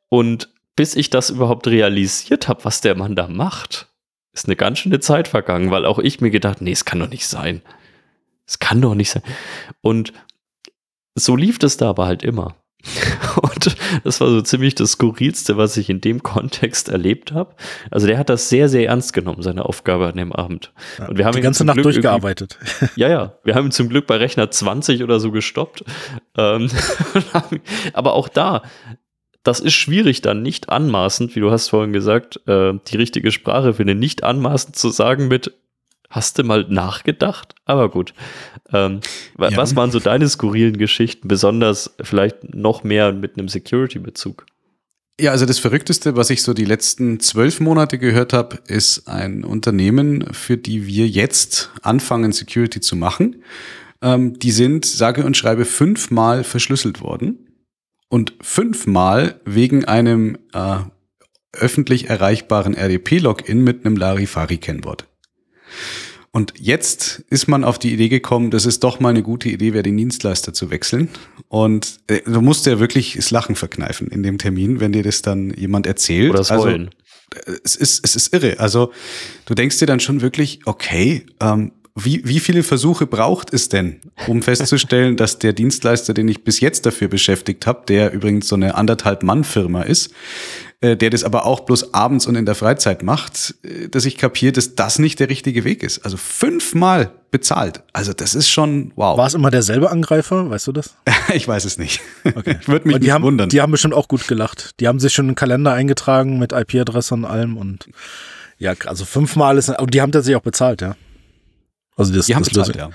Und bis ich das überhaupt realisiert habe, was der Mann da macht, ist eine ganz schöne Zeit vergangen, weil auch ich mir gedacht, nee, es kann doch nicht sein. Es kann doch nicht sein. Und so lief das da aber halt immer. (laughs) Und das war so ziemlich das Skurrilste, was ich in dem Kontext erlebt habe. Also der hat das sehr, sehr ernst genommen, seine Aufgabe an dem Abend. Ja, und wir haben die ganze Nacht Glück durchgearbeitet. (laughs) Ja, ja. Wir haben ihn zum Glück bei Rechner 20 oder so gestoppt. Ähm, (laughs) aber auch da, das ist schwierig dann nicht anmaßend, wie du hast vorhin gesagt, äh, die richtige Sprache finde, nicht anmaßend zu sagen mit, Hast du mal nachgedacht? Aber gut. Ähm, ja. Was waren so deine skurrilen Geschichten, besonders vielleicht noch mehr mit einem Security-Bezug? Ja, also das Verrückteste, was ich so die letzten zwölf Monate gehört habe, ist ein Unternehmen, für die wir jetzt anfangen, Security zu machen. Ähm, die sind, sage und schreibe, fünfmal verschlüsselt worden und fünfmal wegen einem äh, öffentlich erreichbaren RDP-Login mit einem Larifari-Kennwort. Und jetzt ist man auf die Idee gekommen, dass es doch mal eine gute Idee wäre, den Dienstleister zu wechseln. Und äh, du musst ja wirklich das Lachen verkneifen in dem Termin, wenn dir das dann jemand erzählt. Oder das also, Heulen. Es ist, es ist irre. Also du denkst dir dann schon wirklich, okay, ähm, wie, wie viele Versuche braucht es denn, um festzustellen, (laughs) dass der Dienstleister, den ich bis jetzt dafür beschäftigt habe, der übrigens so eine anderthalb Mann-Firma ist, äh, der das aber auch bloß abends und in der Freizeit macht, äh, dass ich kapiere, dass das nicht der richtige Weg ist. Also fünfmal bezahlt. Also das ist schon wow. War es immer derselbe Angreifer? Weißt du das? (laughs) ich weiß es nicht. Okay. (laughs) Ich würde mich die nicht haben, wundern. Die haben bestimmt auch gut gelacht. Die haben sich schon einen Kalender eingetragen mit IP-Adresse und allem und ja, also fünfmal ist, und die haben tatsächlich auch bezahlt, ja. Also das, die haben das bezahlt, ja.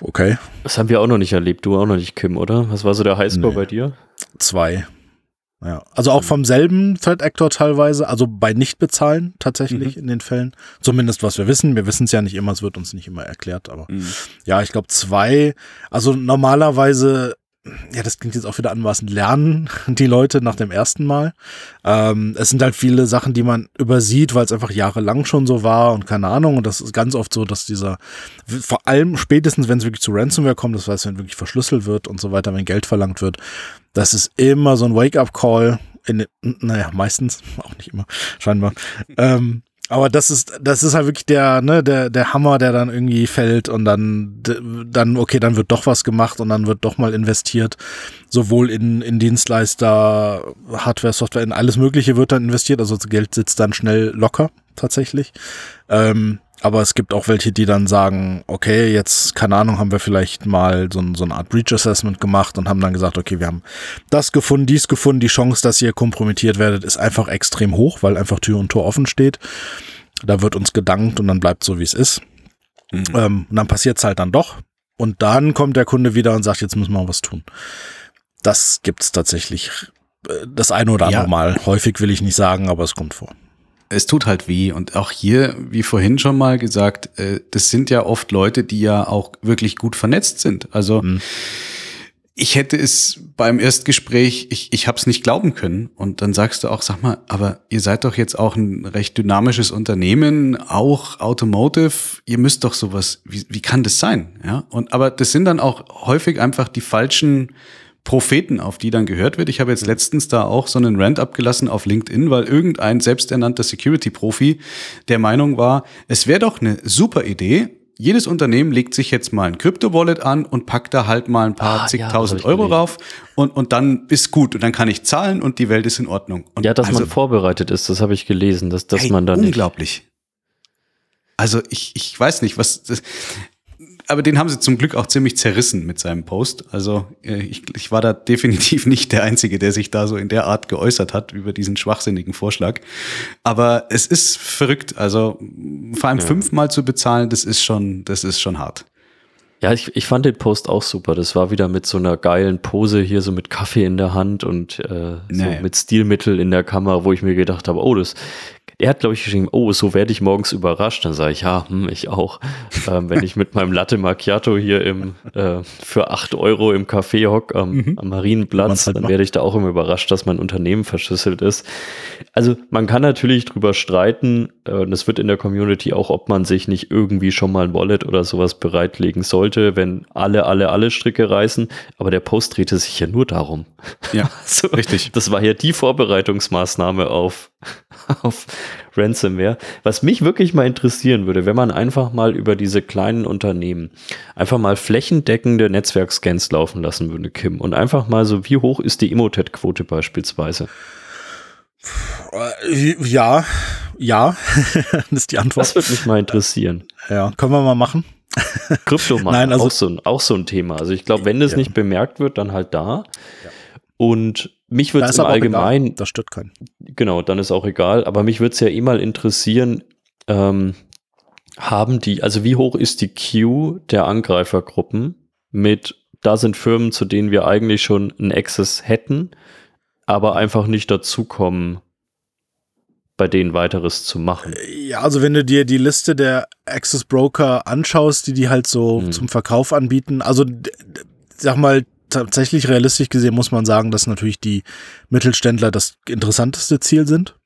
Okay. Das haben wir auch noch nicht erlebt, du auch noch nicht, Kim, oder? Was war so der Highscore nee. bei dir? Zwei. Ja, also auch vom selben Threat Actor teilweise, also bei Nichtbezahlen tatsächlich mhm. in den Fällen. Zumindest was wir wissen. Wir wissen es ja nicht immer, es wird uns nicht immer erklärt, aber mhm. ja, ich glaube zwei. Also normalerweise ja, das klingt jetzt auch wieder anmaßend, lernen die Leute nach dem ersten Mal. Ähm, es sind halt viele Sachen, die man übersieht, weil es einfach jahrelang schon so war und keine Ahnung. Und das ist ganz oft so, dass dieser, vor allem spätestens, wenn es wirklich zu Ransomware kommt, das heißt, wenn wirklich verschlüsselt wird und so weiter, wenn Geld verlangt wird, das ist immer so ein Wake-up-Call. Naja, meistens, (laughs) auch nicht immer, scheinbar. ähm, aber das ist, das ist halt wirklich der, ne, der, der Hammer, der dann irgendwie fällt und dann, dann, okay, dann wird doch was gemacht und dann wird doch mal investiert. Sowohl in, in Dienstleister, Hardware, Software, in alles Mögliche wird dann investiert. Also Geld sitzt dann schnell locker, tatsächlich. Ähm, aber es gibt auch welche, die dann sagen, okay, jetzt, keine Ahnung, haben wir vielleicht mal so, so eine Art Breach Assessment gemacht und haben dann gesagt, okay, wir haben das gefunden, dies gefunden, die Chance, dass ihr kompromittiert werdet, ist einfach extrem hoch, weil einfach Tür und Tor offen steht. Da wird uns gedankt und dann bleibt so, wie es ist. Mhm. Ähm, und dann passiert es halt dann doch. Und dann kommt der Kunde wieder und sagt, jetzt müssen wir was tun. Das gibt's tatsächlich äh, das eine oder andere ja. Mal. Häufig will ich nicht sagen, aber es kommt vor es tut halt weh. Und auch hier, wie vorhin schon mal gesagt, äh, das sind ja oft Leute, die ja auch wirklich gut vernetzt sind. Also mhm. ich hätte es beim Erstgespräch, ich, ich habe es nicht glauben können. Und dann sagst du auch, sag mal, aber ihr seid doch jetzt auch ein recht dynamisches Unternehmen, auch Automotive, ihr müsst doch sowas, wie, wie kann das sein? Ja. Und aber das sind dann auch häufig einfach die falschen Propheten, auf die dann gehört wird. Ich habe jetzt letztens da auch so einen Rant abgelassen auf LinkedIn, weil irgendein selbsternannter Security-Profi der Meinung war, es wäre doch eine super Idee, jedes Unternehmen legt sich jetzt mal ein Krypto-Wallet an und packt da halt mal ein paar ah, zigtausend ja, Euro rauf und, und dann ist gut und dann kann ich zahlen und die Welt ist in Ordnung. Und ja, dass also, man vorbereitet ist, das habe ich gelesen, dass, dass hey, man dann unglaublich. Also ich, ich weiß nicht, was das, aber den haben sie zum Glück auch ziemlich zerrissen mit seinem Post. Also äh, ich, ich war da definitiv (laughs) nicht der Einzige, der sich da so in der Art geäußert hat über diesen schwachsinnigen Vorschlag. Aber es ist verrückt. Also vor allem ja. fünfmal zu bezahlen, das ist schon, das ist schon hart. Ja, ich, ich fand den Post auch super. Das war wieder mit so einer geilen Pose hier, so mit Kaffee in der Hand und äh, so mit Stilmittel in der Kamera, wo ich mir gedacht habe, oh, das er hat, glaube ich, geschrieben, oh, so werde ich morgens überrascht. Dann sage ich, ja, hm, ich auch. (laughs) Ähm, wenn ich mit meinem Latte Macchiato hier im, äh, für acht Euro im Café hock am, mhm. am Marienplatz, halt dann werde ich da auch immer überrascht, dass mein Unternehmen verschlüsselt ist. Also man kann natürlich drüber streiten, äh, und es wird in der Community auch, ob man sich nicht irgendwie schon mal ein Wallet oder sowas bereitlegen sollte, wenn alle, alle, alle Stricke reißen. Aber der Post drehte sich ja nur darum. Ja, (laughs) so, richtig. Das war ja die Vorbereitungsmaßnahme auf, (laughs) auf Ransomware. Was mich wirklich mal interessieren würde, wenn man einfach mal über diese kleinen Unternehmen einfach mal flächendeckende Netzwerkscans laufen lassen würde, Kim, und einfach mal so, wie hoch ist die Emotet-Quote beispielsweise? Äh, ja, ja, (laughs) das ist die Antwort. Das würde mich mal interessieren. Ja, können wir mal machen. Krypto (laughs) Nein, also, auch, so ein, auch so ein Thema. Also ich glaube, wenn das ja. nicht bemerkt wird, dann halt da. Ja. Und mich würde es im Allgemeinen. Das stört keinen. Genau, dann ist auch egal. Aber mich würde es ja eh mal interessieren, ähm, haben die, also wie hoch ist die Queue der Angreifergruppen mit, da sind Firmen, zu denen wir eigentlich schon einen Access hätten, aber einfach nicht dazukommen, bei denen weiteres zu machen. Ja, also wenn du dir die Liste der Access Broker anschaust, die die halt so hm. zum Verkauf anbieten, also sag mal, tatsächlich realistisch gesehen muss man sagen, dass natürlich die Mittelständler das interessanteste Ziel sind.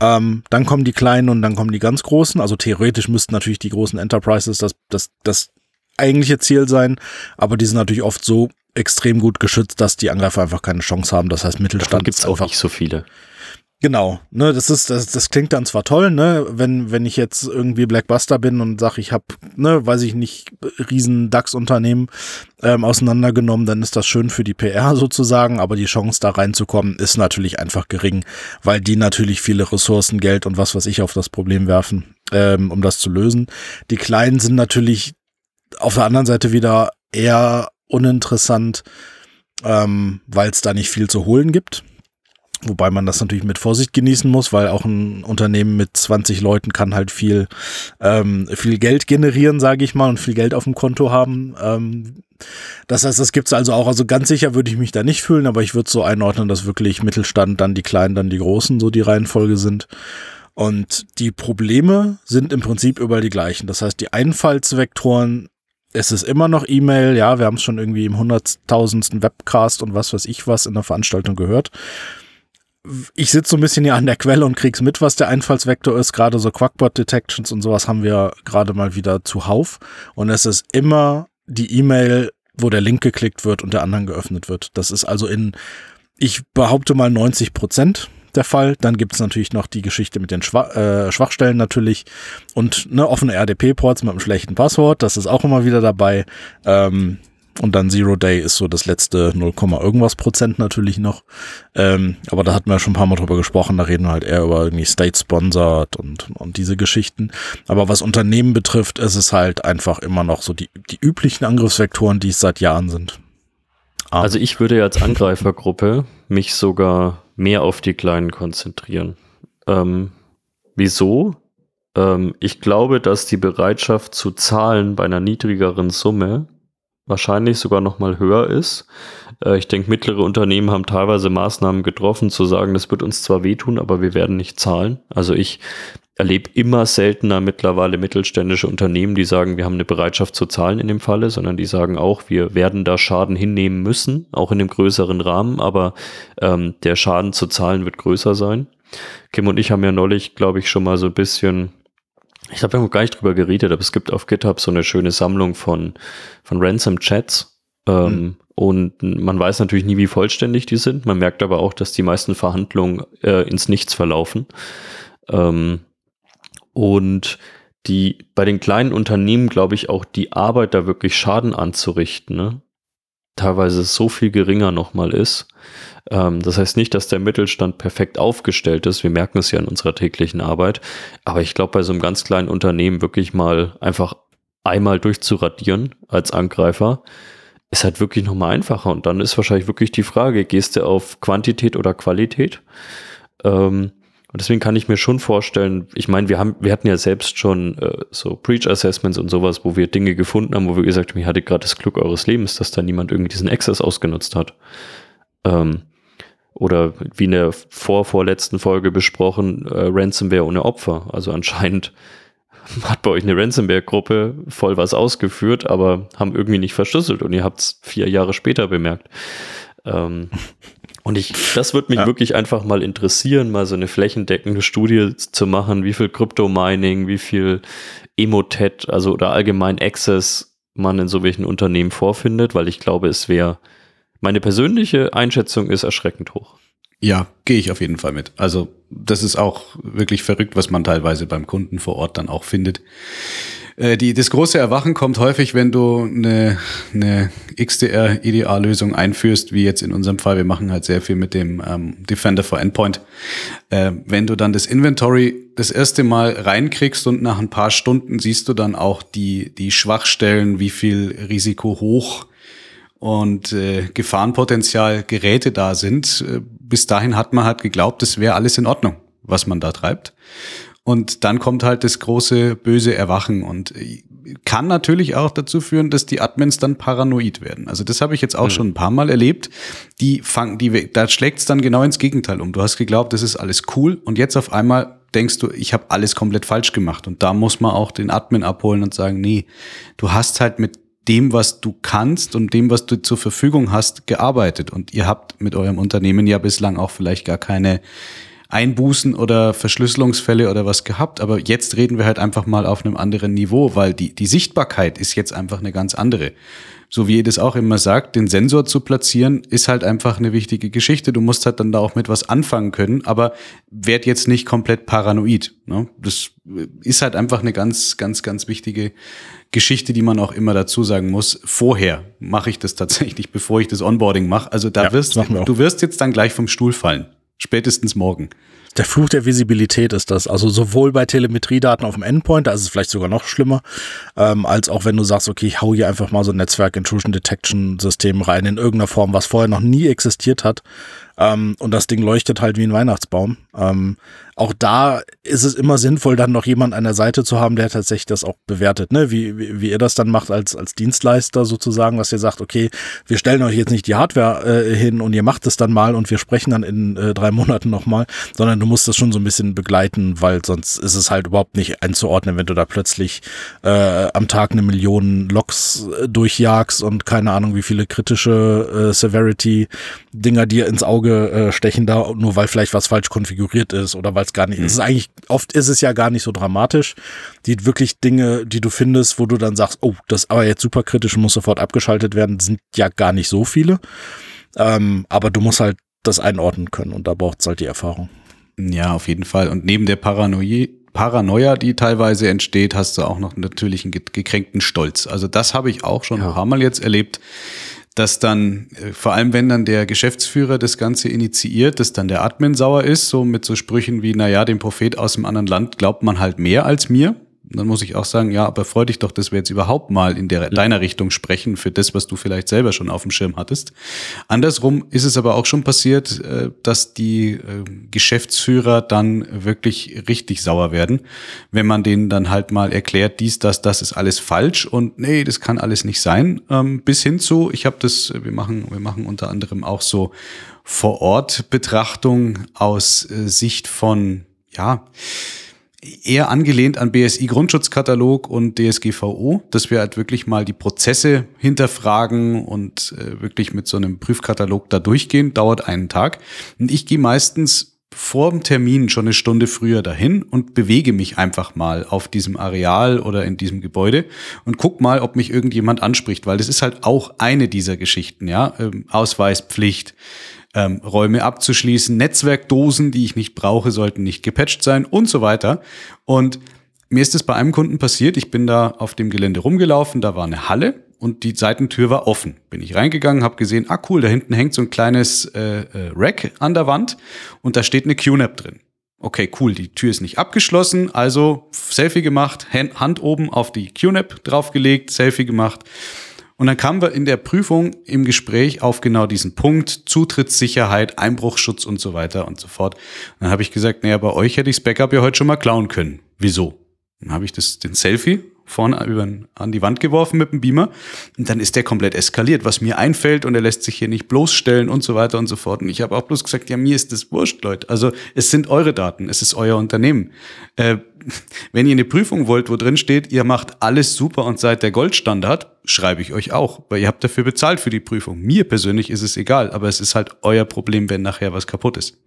Ähm, dann kommen die kleinen und dann kommen die ganz großen. Also theoretisch müssten natürlich die großen Enterprises das, das, das eigentliche Ziel sein, aber die sind natürlich oft so extrem gut geschützt, dass die Angreifer einfach keine Chance haben. Das heißt, Mittelstand gibt es auch nicht so viele. Genau, ne, das ist, das, das klingt dann zwar toll, ne, wenn, wenn ich jetzt irgendwie Blackbuster bin und sage, ich habe, ne, weiß ich nicht, riesen DAX-Unternehmen ähm, auseinandergenommen, dann ist das schön für die PR sozusagen, aber die Chance da reinzukommen ist natürlich einfach gering, weil die natürlich viele Ressourcen, Geld und was weiß ich auf das Problem werfen, ähm, um das zu lösen. Die Kleinen sind natürlich auf der anderen Seite wieder eher uninteressant, ähm, weil es da nicht viel zu holen gibt. Wobei man das natürlich mit Vorsicht genießen muss, weil auch ein Unternehmen mit 20 Leuten kann halt viel, ähm, viel Geld generieren, sage ich mal, und viel Geld auf dem Konto haben. Ähm, das heißt, das gibt's also auch. Also ganz sicher würde ich mich da nicht fühlen, aber ich würde so einordnen, dass wirklich Mittelstand, dann die Kleinen, dann die Großen so die Reihenfolge sind. Und die Probleme sind im Prinzip überall die gleichen. Das heißt, die Einfallsvektoren es ist immer noch E-Mail, ja, wir haben es schon irgendwie im hunderttausendsten Webcast und was weiß ich was in der Veranstaltung gehört ich sitze so ein bisschen hier an der Quelle und krieg's mit, was der Einfallsvektor ist. Gerade so Quackbot-Detections und sowas haben wir gerade mal wieder zuhauf. Und es ist immer die E-Mail, wo der Link geklickt wird und der anderen geöffnet wird. Das ist also in, ich behaupte mal 90 Prozent der Fall. Dann gibt's natürlich noch die Geschichte mit den Schwach, äh, Schwachstellen natürlich und ne, offene RDP-Ports mit einem schlechten Passwort. Das ist auch immer wieder dabei. Ähm, und dann Zero Day ist so das letzte 0, irgendwas Prozent natürlich noch. Ähm, aber da hatten wir schon ein paar Mal drüber gesprochen. Da reden wir halt eher über irgendwie State-Sponsored und, und diese Geschichten. Aber was Unternehmen betrifft, ist es halt einfach immer noch so die, die üblichen Angriffsvektoren, die es seit Jahren sind. Um. Also ich würde als Angreifergruppe mich sogar mehr auf die Kleinen konzentrieren. Ähm, wieso? Ähm, ich glaube, dass die Bereitschaft zu zahlen bei einer niedrigeren Summe wahrscheinlich sogar noch mal höher ist. Äh, ich denke, mittlere Unternehmen haben teilweise Maßnahmen getroffen, zu sagen, das wird uns zwar wehtun, aber wir werden nicht zahlen. Also ich erlebe immer seltener mittlerweile mittelständische Unternehmen, die sagen, wir haben eine Bereitschaft zu zahlen in dem Falle, sondern die sagen auch, wir werden da Schaden hinnehmen müssen, auch in dem größeren Rahmen, aber ähm, der Schaden zu zahlen wird größer sein. Kim und ich haben ja neulich, glaube ich, schon mal so ein bisschen ich glaube, wir haben gar nicht drüber geredet, aber es gibt auf GitHub so eine schöne Sammlung von, von Ransom-Chats. Ähm, mhm. Und man weiß natürlich nie, wie vollständig die sind. Man merkt aber auch, dass die meisten Verhandlungen äh, ins Nichts verlaufen. Ähm, und die bei den kleinen Unternehmen, glaube ich, auch die Arbeit da wirklich Schaden anzurichten, ne? teilweise so viel geringer nochmal ist. Ähm, das heißt nicht, dass der Mittelstand perfekt aufgestellt ist. Wir merken es ja in unserer täglichen Arbeit. Aber ich glaube, bei so einem ganz kleinen Unternehmen wirklich mal einfach einmal durchzuradieren als Angreifer ist halt wirklich nochmal einfacher. Und dann ist wahrscheinlich wirklich die Frage, gehst du auf Quantität oder Qualität? Ähm, und deswegen kann ich mir schon vorstellen, ich meine, wir haben, wir hatten ja selbst schon äh, so Breach Assessments und sowas, wo wir Dinge gefunden haben, wo wir gesagt haben, ich hatte gerade das Glück eures Lebens, dass da niemand irgendwie diesen Access ausgenutzt hat. Ähm, oder wie in der vorvorletzten Folge besprochen, äh, Ransomware ohne Opfer. Also anscheinend (laughs) hat bei euch eine Ransomware-Gruppe voll was ausgeführt, aber haben irgendwie nicht verschlüsselt und ihr habt es vier Jahre später bemerkt. Ähm, und ich, das würde mich ja. wirklich einfach mal interessieren, mal so eine flächendeckende Studie zu machen, wie viel Crypto-Mining, wie viel Emotet, also oder allgemein Access man in so welchen Unternehmen vorfindet, weil ich glaube, es wäre meine persönliche Einschätzung ist erschreckend hoch. Ja, gehe ich auf jeden Fall mit. Also das ist auch wirklich verrückt, was man teilweise beim Kunden vor Ort dann auch findet. Äh, die, das große Erwachen kommt häufig, wenn du eine, eine XDR-IDA-Lösung einführst, wie jetzt in unserem Fall. Wir machen halt sehr viel mit dem ähm, Defender for Endpoint. Äh, wenn du dann das Inventory das erste Mal reinkriegst und nach ein paar Stunden siehst du dann auch die, die Schwachstellen, wie viel Risiko hoch und äh, Gefahrenpotenzial Geräte da sind. Äh, bis dahin hat man halt geglaubt, es wäre alles in Ordnung, was man da treibt. Und dann kommt halt das große böse Erwachen und äh, kann natürlich auch dazu führen, dass die Admins dann paranoid werden. Also das habe ich jetzt auch mhm. schon ein paar Mal erlebt. Die fangen, die, da schlägt es dann genau ins Gegenteil um. Du hast geglaubt, das ist alles cool und jetzt auf einmal denkst du, ich habe alles komplett falsch gemacht. Und da muss man auch den Admin abholen und sagen, nee, du hast halt mit dem, was du kannst und dem, was du zur Verfügung hast, gearbeitet. Und ihr habt mit eurem Unternehmen ja bislang auch vielleicht gar keine Einbußen oder Verschlüsselungsfälle oder was gehabt. Aber jetzt reden wir halt einfach mal auf einem anderen Niveau, weil die, die Sichtbarkeit ist jetzt einfach eine ganz andere. So wie ihr das auch immer sagt, den Sensor zu platzieren, ist halt einfach eine wichtige Geschichte. Du musst halt dann da auch mit was anfangen können, aber werd jetzt nicht komplett paranoid. Ne? Das ist halt einfach eine ganz, ganz, ganz wichtige Geschichte, die man auch immer dazu sagen muss. Vorher mache ich das tatsächlich, (laughs) bevor ich das Onboarding mache. Also da ja, wirst du wirst jetzt dann gleich vom Stuhl fallen. Spätestens morgen. Der Fluch der Visibilität ist das. Also sowohl bei Telemetriedaten auf dem Endpoint, da ist es vielleicht sogar noch schlimmer, ähm, als auch wenn du sagst, okay, ich hau hier einfach mal so ein Netzwerk Intrusion Detection System rein in irgendeiner Form, was vorher noch nie existiert hat. Ähm, und das Ding leuchtet halt wie ein Weihnachtsbaum. Ähm, auch da ist es immer sinnvoll, dann noch jemand an der Seite zu haben, der tatsächlich das auch bewertet, ne? Wie, wie, wie ihr das dann macht als, als Dienstleister sozusagen, dass ihr sagt, okay, wir stellen euch jetzt nicht die Hardware äh, hin und ihr macht es dann mal und wir sprechen dann in äh, drei Monaten nochmal, sondern du musst das schon so ein bisschen begleiten, weil sonst ist es halt überhaupt nicht einzuordnen, wenn du da plötzlich äh, am Tag eine Million Logs äh, durchjagst und keine Ahnung, wie viele kritische äh, Severity-Dinger dir ins Auge äh, stechen da, nur weil vielleicht was falsch konfiguriert ist oder weil es gar nicht, mhm. ist eigentlich, oft ist es ja gar nicht so dramatisch. Die wirklich Dinge, die du findest, wo du dann sagst, oh, das ist aber jetzt super kritisch und muss sofort abgeschaltet werden, sind ja gar nicht so viele. Ähm, aber du musst halt das einordnen können und da braucht es halt die Erfahrung. Ja, auf jeden Fall. Und neben der Paranoia, Paranoia, die teilweise entsteht, hast du auch noch natürlich einen gekränkten Stolz. Also das habe ich auch schon ja. ein paar Mal jetzt erlebt, dass dann, äh, vor allem wenn dann der Geschäftsführer das Ganze initiiert, dass dann der Admin sauer ist, so mit so Sprüchen wie, naja, dem Prophet aus dem anderen Land glaubt man halt mehr als mir dann muss ich auch sagen, ja, aber freu dich doch, dass wir jetzt überhaupt mal in der, deiner Richtung sprechen für das, was du vielleicht selber schon auf dem Schirm hattest. Andersrum ist es aber auch schon passiert, äh, dass die äh, Geschäftsführer dann wirklich richtig sauer werden, wenn man denen dann halt mal erklärt, dies, das, das ist alles falsch und nee, das kann alles nicht sein. Ähm, bis hin zu, ich habe das, wir machen, wir machen unter anderem auch so vor Ort Betrachtung aus äh, Sicht von, ja, eher angelehnt an BSI Grundschutzkatalog und DSGVO, dass wir halt wirklich mal die Prozesse hinterfragen und äh, wirklich mit so einem Prüfkatalog da durchgehen, dauert einen Tag. Und ich gehe meistens vor dem Termin schon eine Stunde früher dahin und bewege mich einfach mal auf diesem Areal oder in diesem Gebäude und guck mal, ob mich irgendjemand anspricht, weil das ist halt auch eine dieser Geschichten, ja, ähm, Ausweispflicht, ähm, Räume abzuschließen. Netzwerkdosen, die ich nicht brauche, sollten nicht gepatcht sein und so weiter. Und mir ist es bei einem Kunden passiert. Ich bin da auf dem Gelände rumgelaufen, da war eine Halle und die Seitentür war offen. Bin ich reingegangen, habe gesehen, ah cool, da hinten hängt so ein kleines äh, äh, Rack an der Wand und da steht eine QNAP drin. Okay, cool, die Tür ist nicht abgeschlossen, also Selfie gemacht, Hand oben auf die QNAP draufgelegt, Selfie gemacht und dann kamen wir in der Prüfung im Gespräch auf genau diesen Punkt, Zutrittssicherheit, Einbruchschutz und so weiter und so fort. Und dann habe ich gesagt, naja, bei euch hätte ich das Backup ja heute schon mal klauen können. Wieso? Dann habe ich das, den Selfie vorne an die Wand geworfen mit dem Beamer und dann ist der komplett eskaliert, was mir einfällt und er lässt sich hier nicht bloßstellen und so weiter und so fort. Und ich habe auch bloß gesagt, ja, mir ist das wurscht, Leute. Also es sind eure Daten, es ist euer Unternehmen. Äh, (laughs) wenn ihr eine Prüfung wollt, wo drin steht, ihr macht alles super und seid der Goldstandard, schreibe ich euch auch, weil ihr habt dafür bezahlt für die Prüfung. Mir persönlich ist es egal, aber es ist halt euer Problem, wenn nachher was kaputt ist.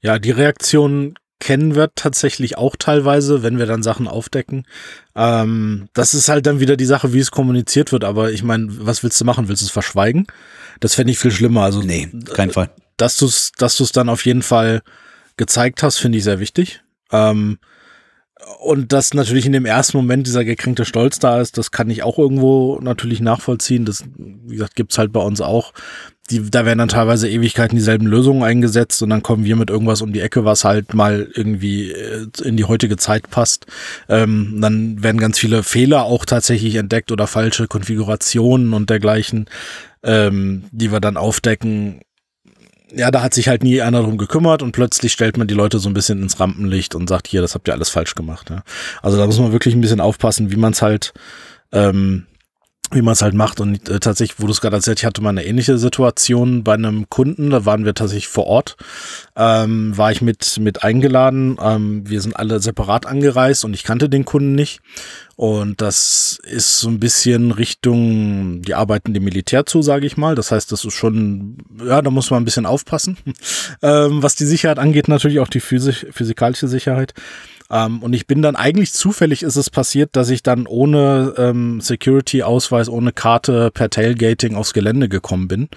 Ja, die Reaktion kennen wir tatsächlich auch teilweise, wenn wir dann Sachen aufdecken. Ähm, das ist halt dann wieder die Sache, wie es kommuniziert wird. Aber ich meine, was willst du machen? Willst du es verschweigen? Das fände ich viel schlimmer. Also nee, kein Fall. Dass du es, dass du es dann auf jeden Fall gezeigt hast, finde ich sehr wichtig. Ähm, und dass natürlich in dem ersten Moment dieser gekränkte Stolz da ist, das kann ich auch irgendwo natürlich nachvollziehen. Das, wie gesagt, gibt's halt bei uns auch. Die, da werden dann teilweise Ewigkeiten dieselben Lösungen eingesetzt und dann kommen wir mit irgendwas um die Ecke, was halt mal irgendwie äh, in die heutige Zeit passt. Ähm, dann werden ganz viele Fehler auch tatsächlich entdeckt oder falsche Konfigurationen und dergleichen, ähm, die wir dann aufdecken ja, da hat sich halt nie einer drum gekümmert und plötzlich stellt man die Leute so ein bisschen ins Rampenlicht und sagt, hier, das habt ihr alles falsch gemacht. Ja. Also da muss man wirklich ein bisschen aufpassen, wie man es halt, ähm, wie man es halt macht. Und äh, tatsächlich, wo du es gerade erzählt, ich hatte mal eine ähnliche Situation bei einem Kunden, da waren wir tatsächlich vor Ort, ähm, war ich mit, mit eingeladen. Ähm, wir sind alle separat angereist und ich kannte den Kunden nicht. Und das ist so ein bisschen Richtung, die arbeiten dem Militär zu, sage ich mal. Das heißt, das ist schon, ja, da muss man ein bisschen aufpassen. (laughs) ähm, was die Sicherheit angeht, natürlich auch die physik physikalische Sicherheit. Ähm, und ich bin dann eigentlich zufällig ist es passiert, dass ich dann ohne ähm, Security-Ausweis, ohne Karte per Tailgating aufs Gelände gekommen bin.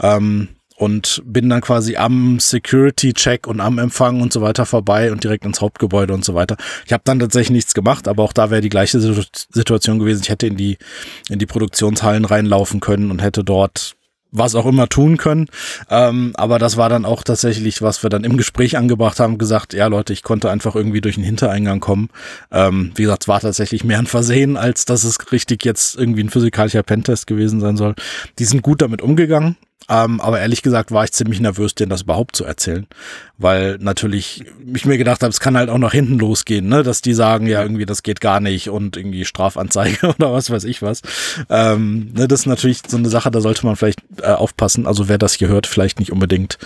Ähm, und bin dann quasi am Security-Check und am Empfang und so weiter vorbei und direkt ins Hauptgebäude und so weiter. Ich habe dann tatsächlich nichts gemacht, aber auch da wäre die gleiche Situation gewesen. Ich hätte in die in die Produktionshallen reinlaufen können und hätte dort was auch immer tun können. Ähm, aber das war dann auch tatsächlich, was wir dann im Gespräch angebracht haben, gesagt, ja Leute, ich konnte einfach irgendwie durch den Hintereingang kommen. Ähm, wie gesagt, es war tatsächlich mehr ein Versehen, als dass es richtig jetzt irgendwie ein physikalischer Pentest gewesen sein soll. Die sind gut damit umgegangen. Ähm, aber ehrlich gesagt war ich ziemlich nervös, denen das überhaupt zu erzählen. Weil natürlich ich mir gedacht habe, es kann halt auch nach hinten losgehen, ne? dass die sagen, ja, irgendwie, das geht gar nicht und irgendwie Strafanzeige (laughs) oder was weiß ich was. Ähm, ne, das ist natürlich so eine Sache, da sollte man vielleicht äh, aufpassen. Also wer das hier hört, vielleicht nicht unbedingt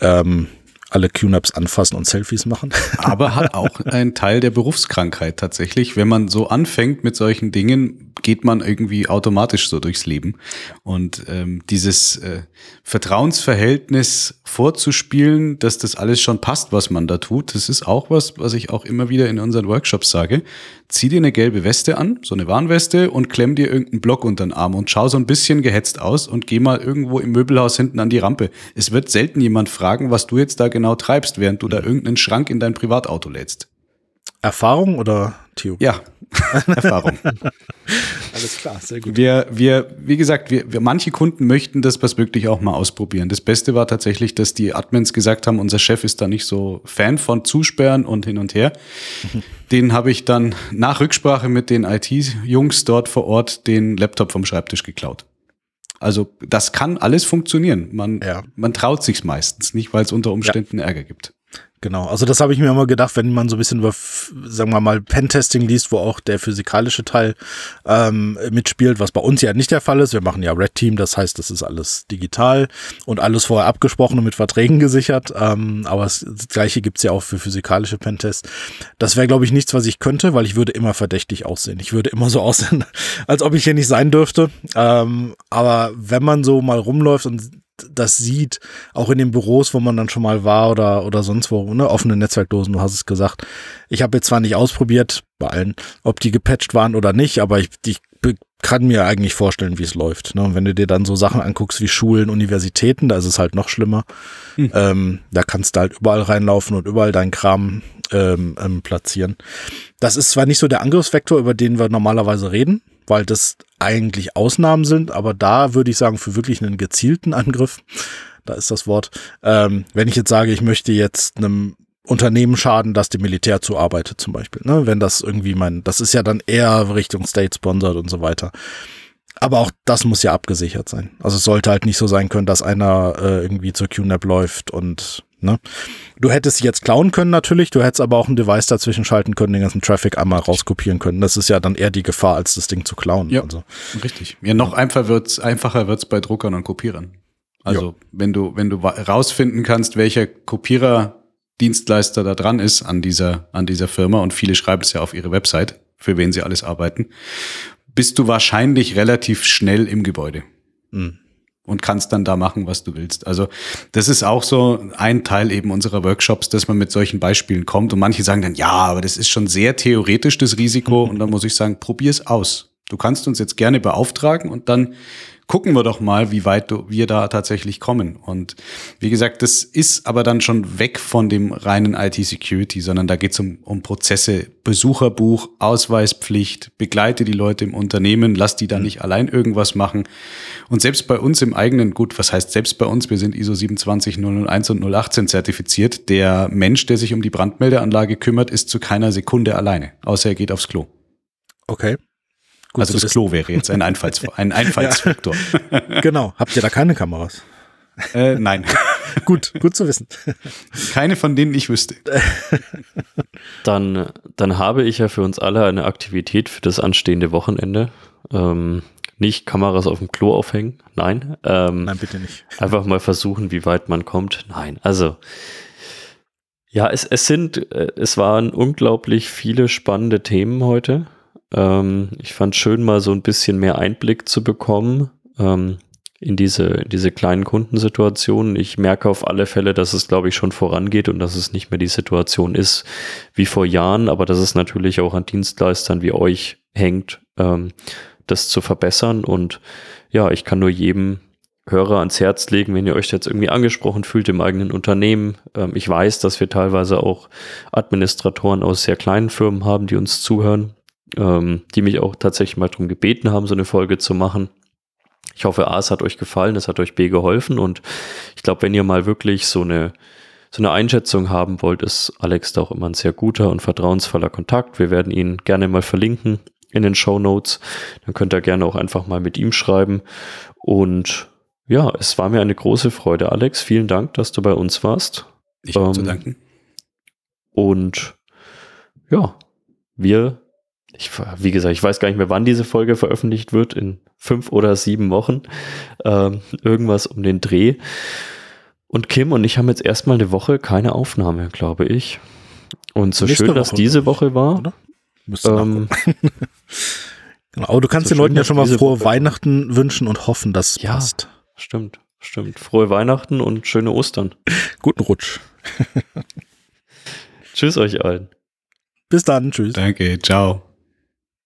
ähm, alle QNAPs anfassen und Selfies machen. Aber hat auch (laughs) einen Teil der Berufskrankheit tatsächlich. Wenn man so anfängt mit solchen Dingen, geht man irgendwie automatisch so durchs Leben. Und ähm, dieses äh, Vertrauensverhältnis vorzuspielen, dass das alles schon passt, was man da tut, das ist auch was, was ich auch immer wieder in unseren Workshops sage. Zieh dir eine gelbe Weste an, so eine Warnweste und klemm dir irgendeinen Block unter den Arm und schau so ein bisschen gehetzt aus und geh mal irgendwo im Möbelhaus hinten an die Rampe. Es wird selten jemand fragen, was du jetzt da genau treibst, während du da irgendeinen Schrank in dein Privatauto lädst. Erfahrung oder Theo? Ja, (laughs) Erfahrung. Alles klar, sehr gut. Wir, wir, wie gesagt, wir, wir, manche Kunden möchten das was wirklich auch mal ausprobieren. Das Beste war tatsächlich, dass die Admins gesagt haben, unser Chef ist da nicht so Fan von Zusperren und hin und her. (laughs) Den habe ich dann nach Rücksprache mit den IT-Jungs dort vor Ort den Laptop vom Schreibtisch geklaut. Also das kann alles funktionieren. Man, ja. man traut sich's meistens, nicht weil es unter Umständen ja. Ärger gibt. Genau, also das habe ich mir immer gedacht, wenn man so ein bisschen über, sagen wir mal, Pentesting liest, wo auch der physikalische Teil ähm, mitspielt, was bei uns ja nicht der Fall ist. Wir machen ja Red Team, das heißt, das ist alles digital und alles vorher abgesprochen und mit Verträgen gesichert. Ähm, aber das, das gleiche gibt's ja auch für physikalische Pentests. Das wäre, glaube ich, nichts, was ich könnte, weil ich würde immer verdächtig aussehen. Ich würde immer so (laughs) aussehen, als ob ich hier nicht sein dürfte. Ähm, aber wenn man so mal rumläuft und das sieht, auch in den Büros, wo man dann schon mal war oder, oder sonst wo, ne, offene Netzwerkdosen, du hast es gesagt. Ich habe jetzt zwar nicht ausprobiert, bei allen, ob die gepatcht waren oder nicht, aber ich, ich kann mir eigentlich vorstellen, wie es läuft. Ne? Und wenn du dir dann so Sachen anguckst wie Schulen, Universitäten, da ist es halt noch schlimmer. Hm. Ähm, da kannst du halt überall reinlaufen und überall deinen Kram ähm, ähm, platzieren. Das ist zwar nicht so der Angriffsvektor, über den wir normalerweise reden, weil das eigentlich Ausnahmen sind, aber da würde ich sagen, für wirklich einen gezielten Angriff, da ist das Wort, ähm, wenn ich jetzt sage, ich möchte jetzt einem Unternehmen schaden, das dem Militär zuarbeitet zum Beispiel, ne? wenn das irgendwie mein, das ist ja dann eher Richtung State-Sponsored und so weiter. Aber auch das muss ja abgesichert sein. Also es sollte halt nicht so sein können, dass einer äh, irgendwie zur QNAP läuft und Ne? Du hättest jetzt klauen können natürlich, du hättest aber auch ein Device dazwischen schalten können, den ganzen Traffic einmal rauskopieren können. Das ist ja dann eher die Gefahr, als das Ding zu klauen. Ja, also. richtig. Ja, noch einfacher wird's, einfacher wird's bei Druckern und Kopierern. Also jo. wenn du, wenn du rausfinden kannst, welcher Kopiererdienstleister da dran ist an dieser, an dieser Firma und viele schreiben es ja auf ihre Website, für wen sie alles arbeiten, bist du wahrscheinlich relativ schnell im Gebäude. Mhm und kannst dann da machen, was du willst. Also das ist auch so ein Teil eben unserer Workshops, dass man mit solchen Beispielen kommt und manche sagen dann, ja, aber das ist schon sehr theoretisch das Risiko und dann muss ich sagen, probier's aus. Du kannst uns jetzt gerne beauftragen und dann gucken wir doch mal, wie weit wir da tatsächlich kommen. Und wie gesagt, das ist aber dann schon weg von dem reinen IT-Security, sondern da geht es um, um Prozesse, Besucherbuch, Ausweispflicht, begleite die Leute im Unternehmen, lass die da mhm. nicht allein irgendwas machen. Und selbst bei uns im eigenen, gut, was heißt selbst bei uns, wir sind ISO 27001 und 018 zertifiziert, der Mensch, der sich um die Brandmeldeanlage kümmert, ist zu keiner Sekunde alleine, außer er geht aufs Klo. Okay. Gut also das Klo wäre jetzt ein, Einfalls (laughs) ein Einfallsfaktor. Ja. Genau. Habt ihr da keine Kameras? Äh, nein. (laughs) gut, gut zu wissen. Keine von denen ich wüsste. (laughs) Dann, dann habe ich ja für uns alle eine Aktivität für das anstehende Wochenende. Ähm, nicht Kameras auf dem Klo aufhängen, nein. Ähm, nein, bitte nicht. Einfach mal versuchen, wie weit man kommt. Nein, also ja, es, es sind, äh, es waren unglaublich viele spannende Themen heute. Ähm, ich fand schön, mal so ein bisschen mehr Einblick zu bekommen ähm, in diese, in diese kleinen Kundensituationen. Ich merke auf alle Fälle, dass es, glaube ich, schon vorangeht und dass es nicht mehr die Situation ist wie vor Jahren, aber dass es natürlich auch an Dienstleistern wie euch hängt, ähm, das zu verbessern. Und ja, ich kann nur jedem Hörer ans Herz legen, wenn ihr euch jetzt irgendwie angesprochen fühlt im eigenen Unternehmen. Ähm, ich weiß, dass wir teilweise auch Administratoren aus sehr kleinen Firmen haben, die uns zuhören ähm, die mich auch tatsächlich mal darum gebeten haben, so eine Folge zu machen. Ich hoffe, A, es hat euch gefallen, es hat euch B geholfen und ich glaube, wenn ihr mal wirklich so eine, so eine Einschätzung haben wollt, ist Alex da auch immer ein sehr guter und vertrauensvoller Kontakt. Wir werden ihn gerne mal verlinken in den Show Notes. Dann könnt ihr gerne auch einfach mal mit ihm schreiben. Und ja, es war mir eine große Freude, Alex. Vielen Dank, dass du bei uns warst. Ich habe ähm, zu danken. Und ja, wir ich, wie gesagt, ich weiß gar nicht mehr, wann diese Folge veröffentlicht wird, in fünf oder sieben Wochen. Ähm, irgendwas um den Dreh. Und Kim und ich haben jetzt erstmal eine Woche keine Aufnahme, glaube ich. Und so Nächste schön, dass Woche diese Woche war. Oder? Ähm, (laughs) genau, aber du kannst so den Leuten ja schon mal frohe Woche Weihnachten wünschen und hoffen, dass es ja, passt. Stimmt, stimmt. Frohe Weihnachten und schöne Ostern. (laughs) Guten Rutsch. (laughs) Tschüss euch allen. Bis dann. Tschüss. Danke. Ciao.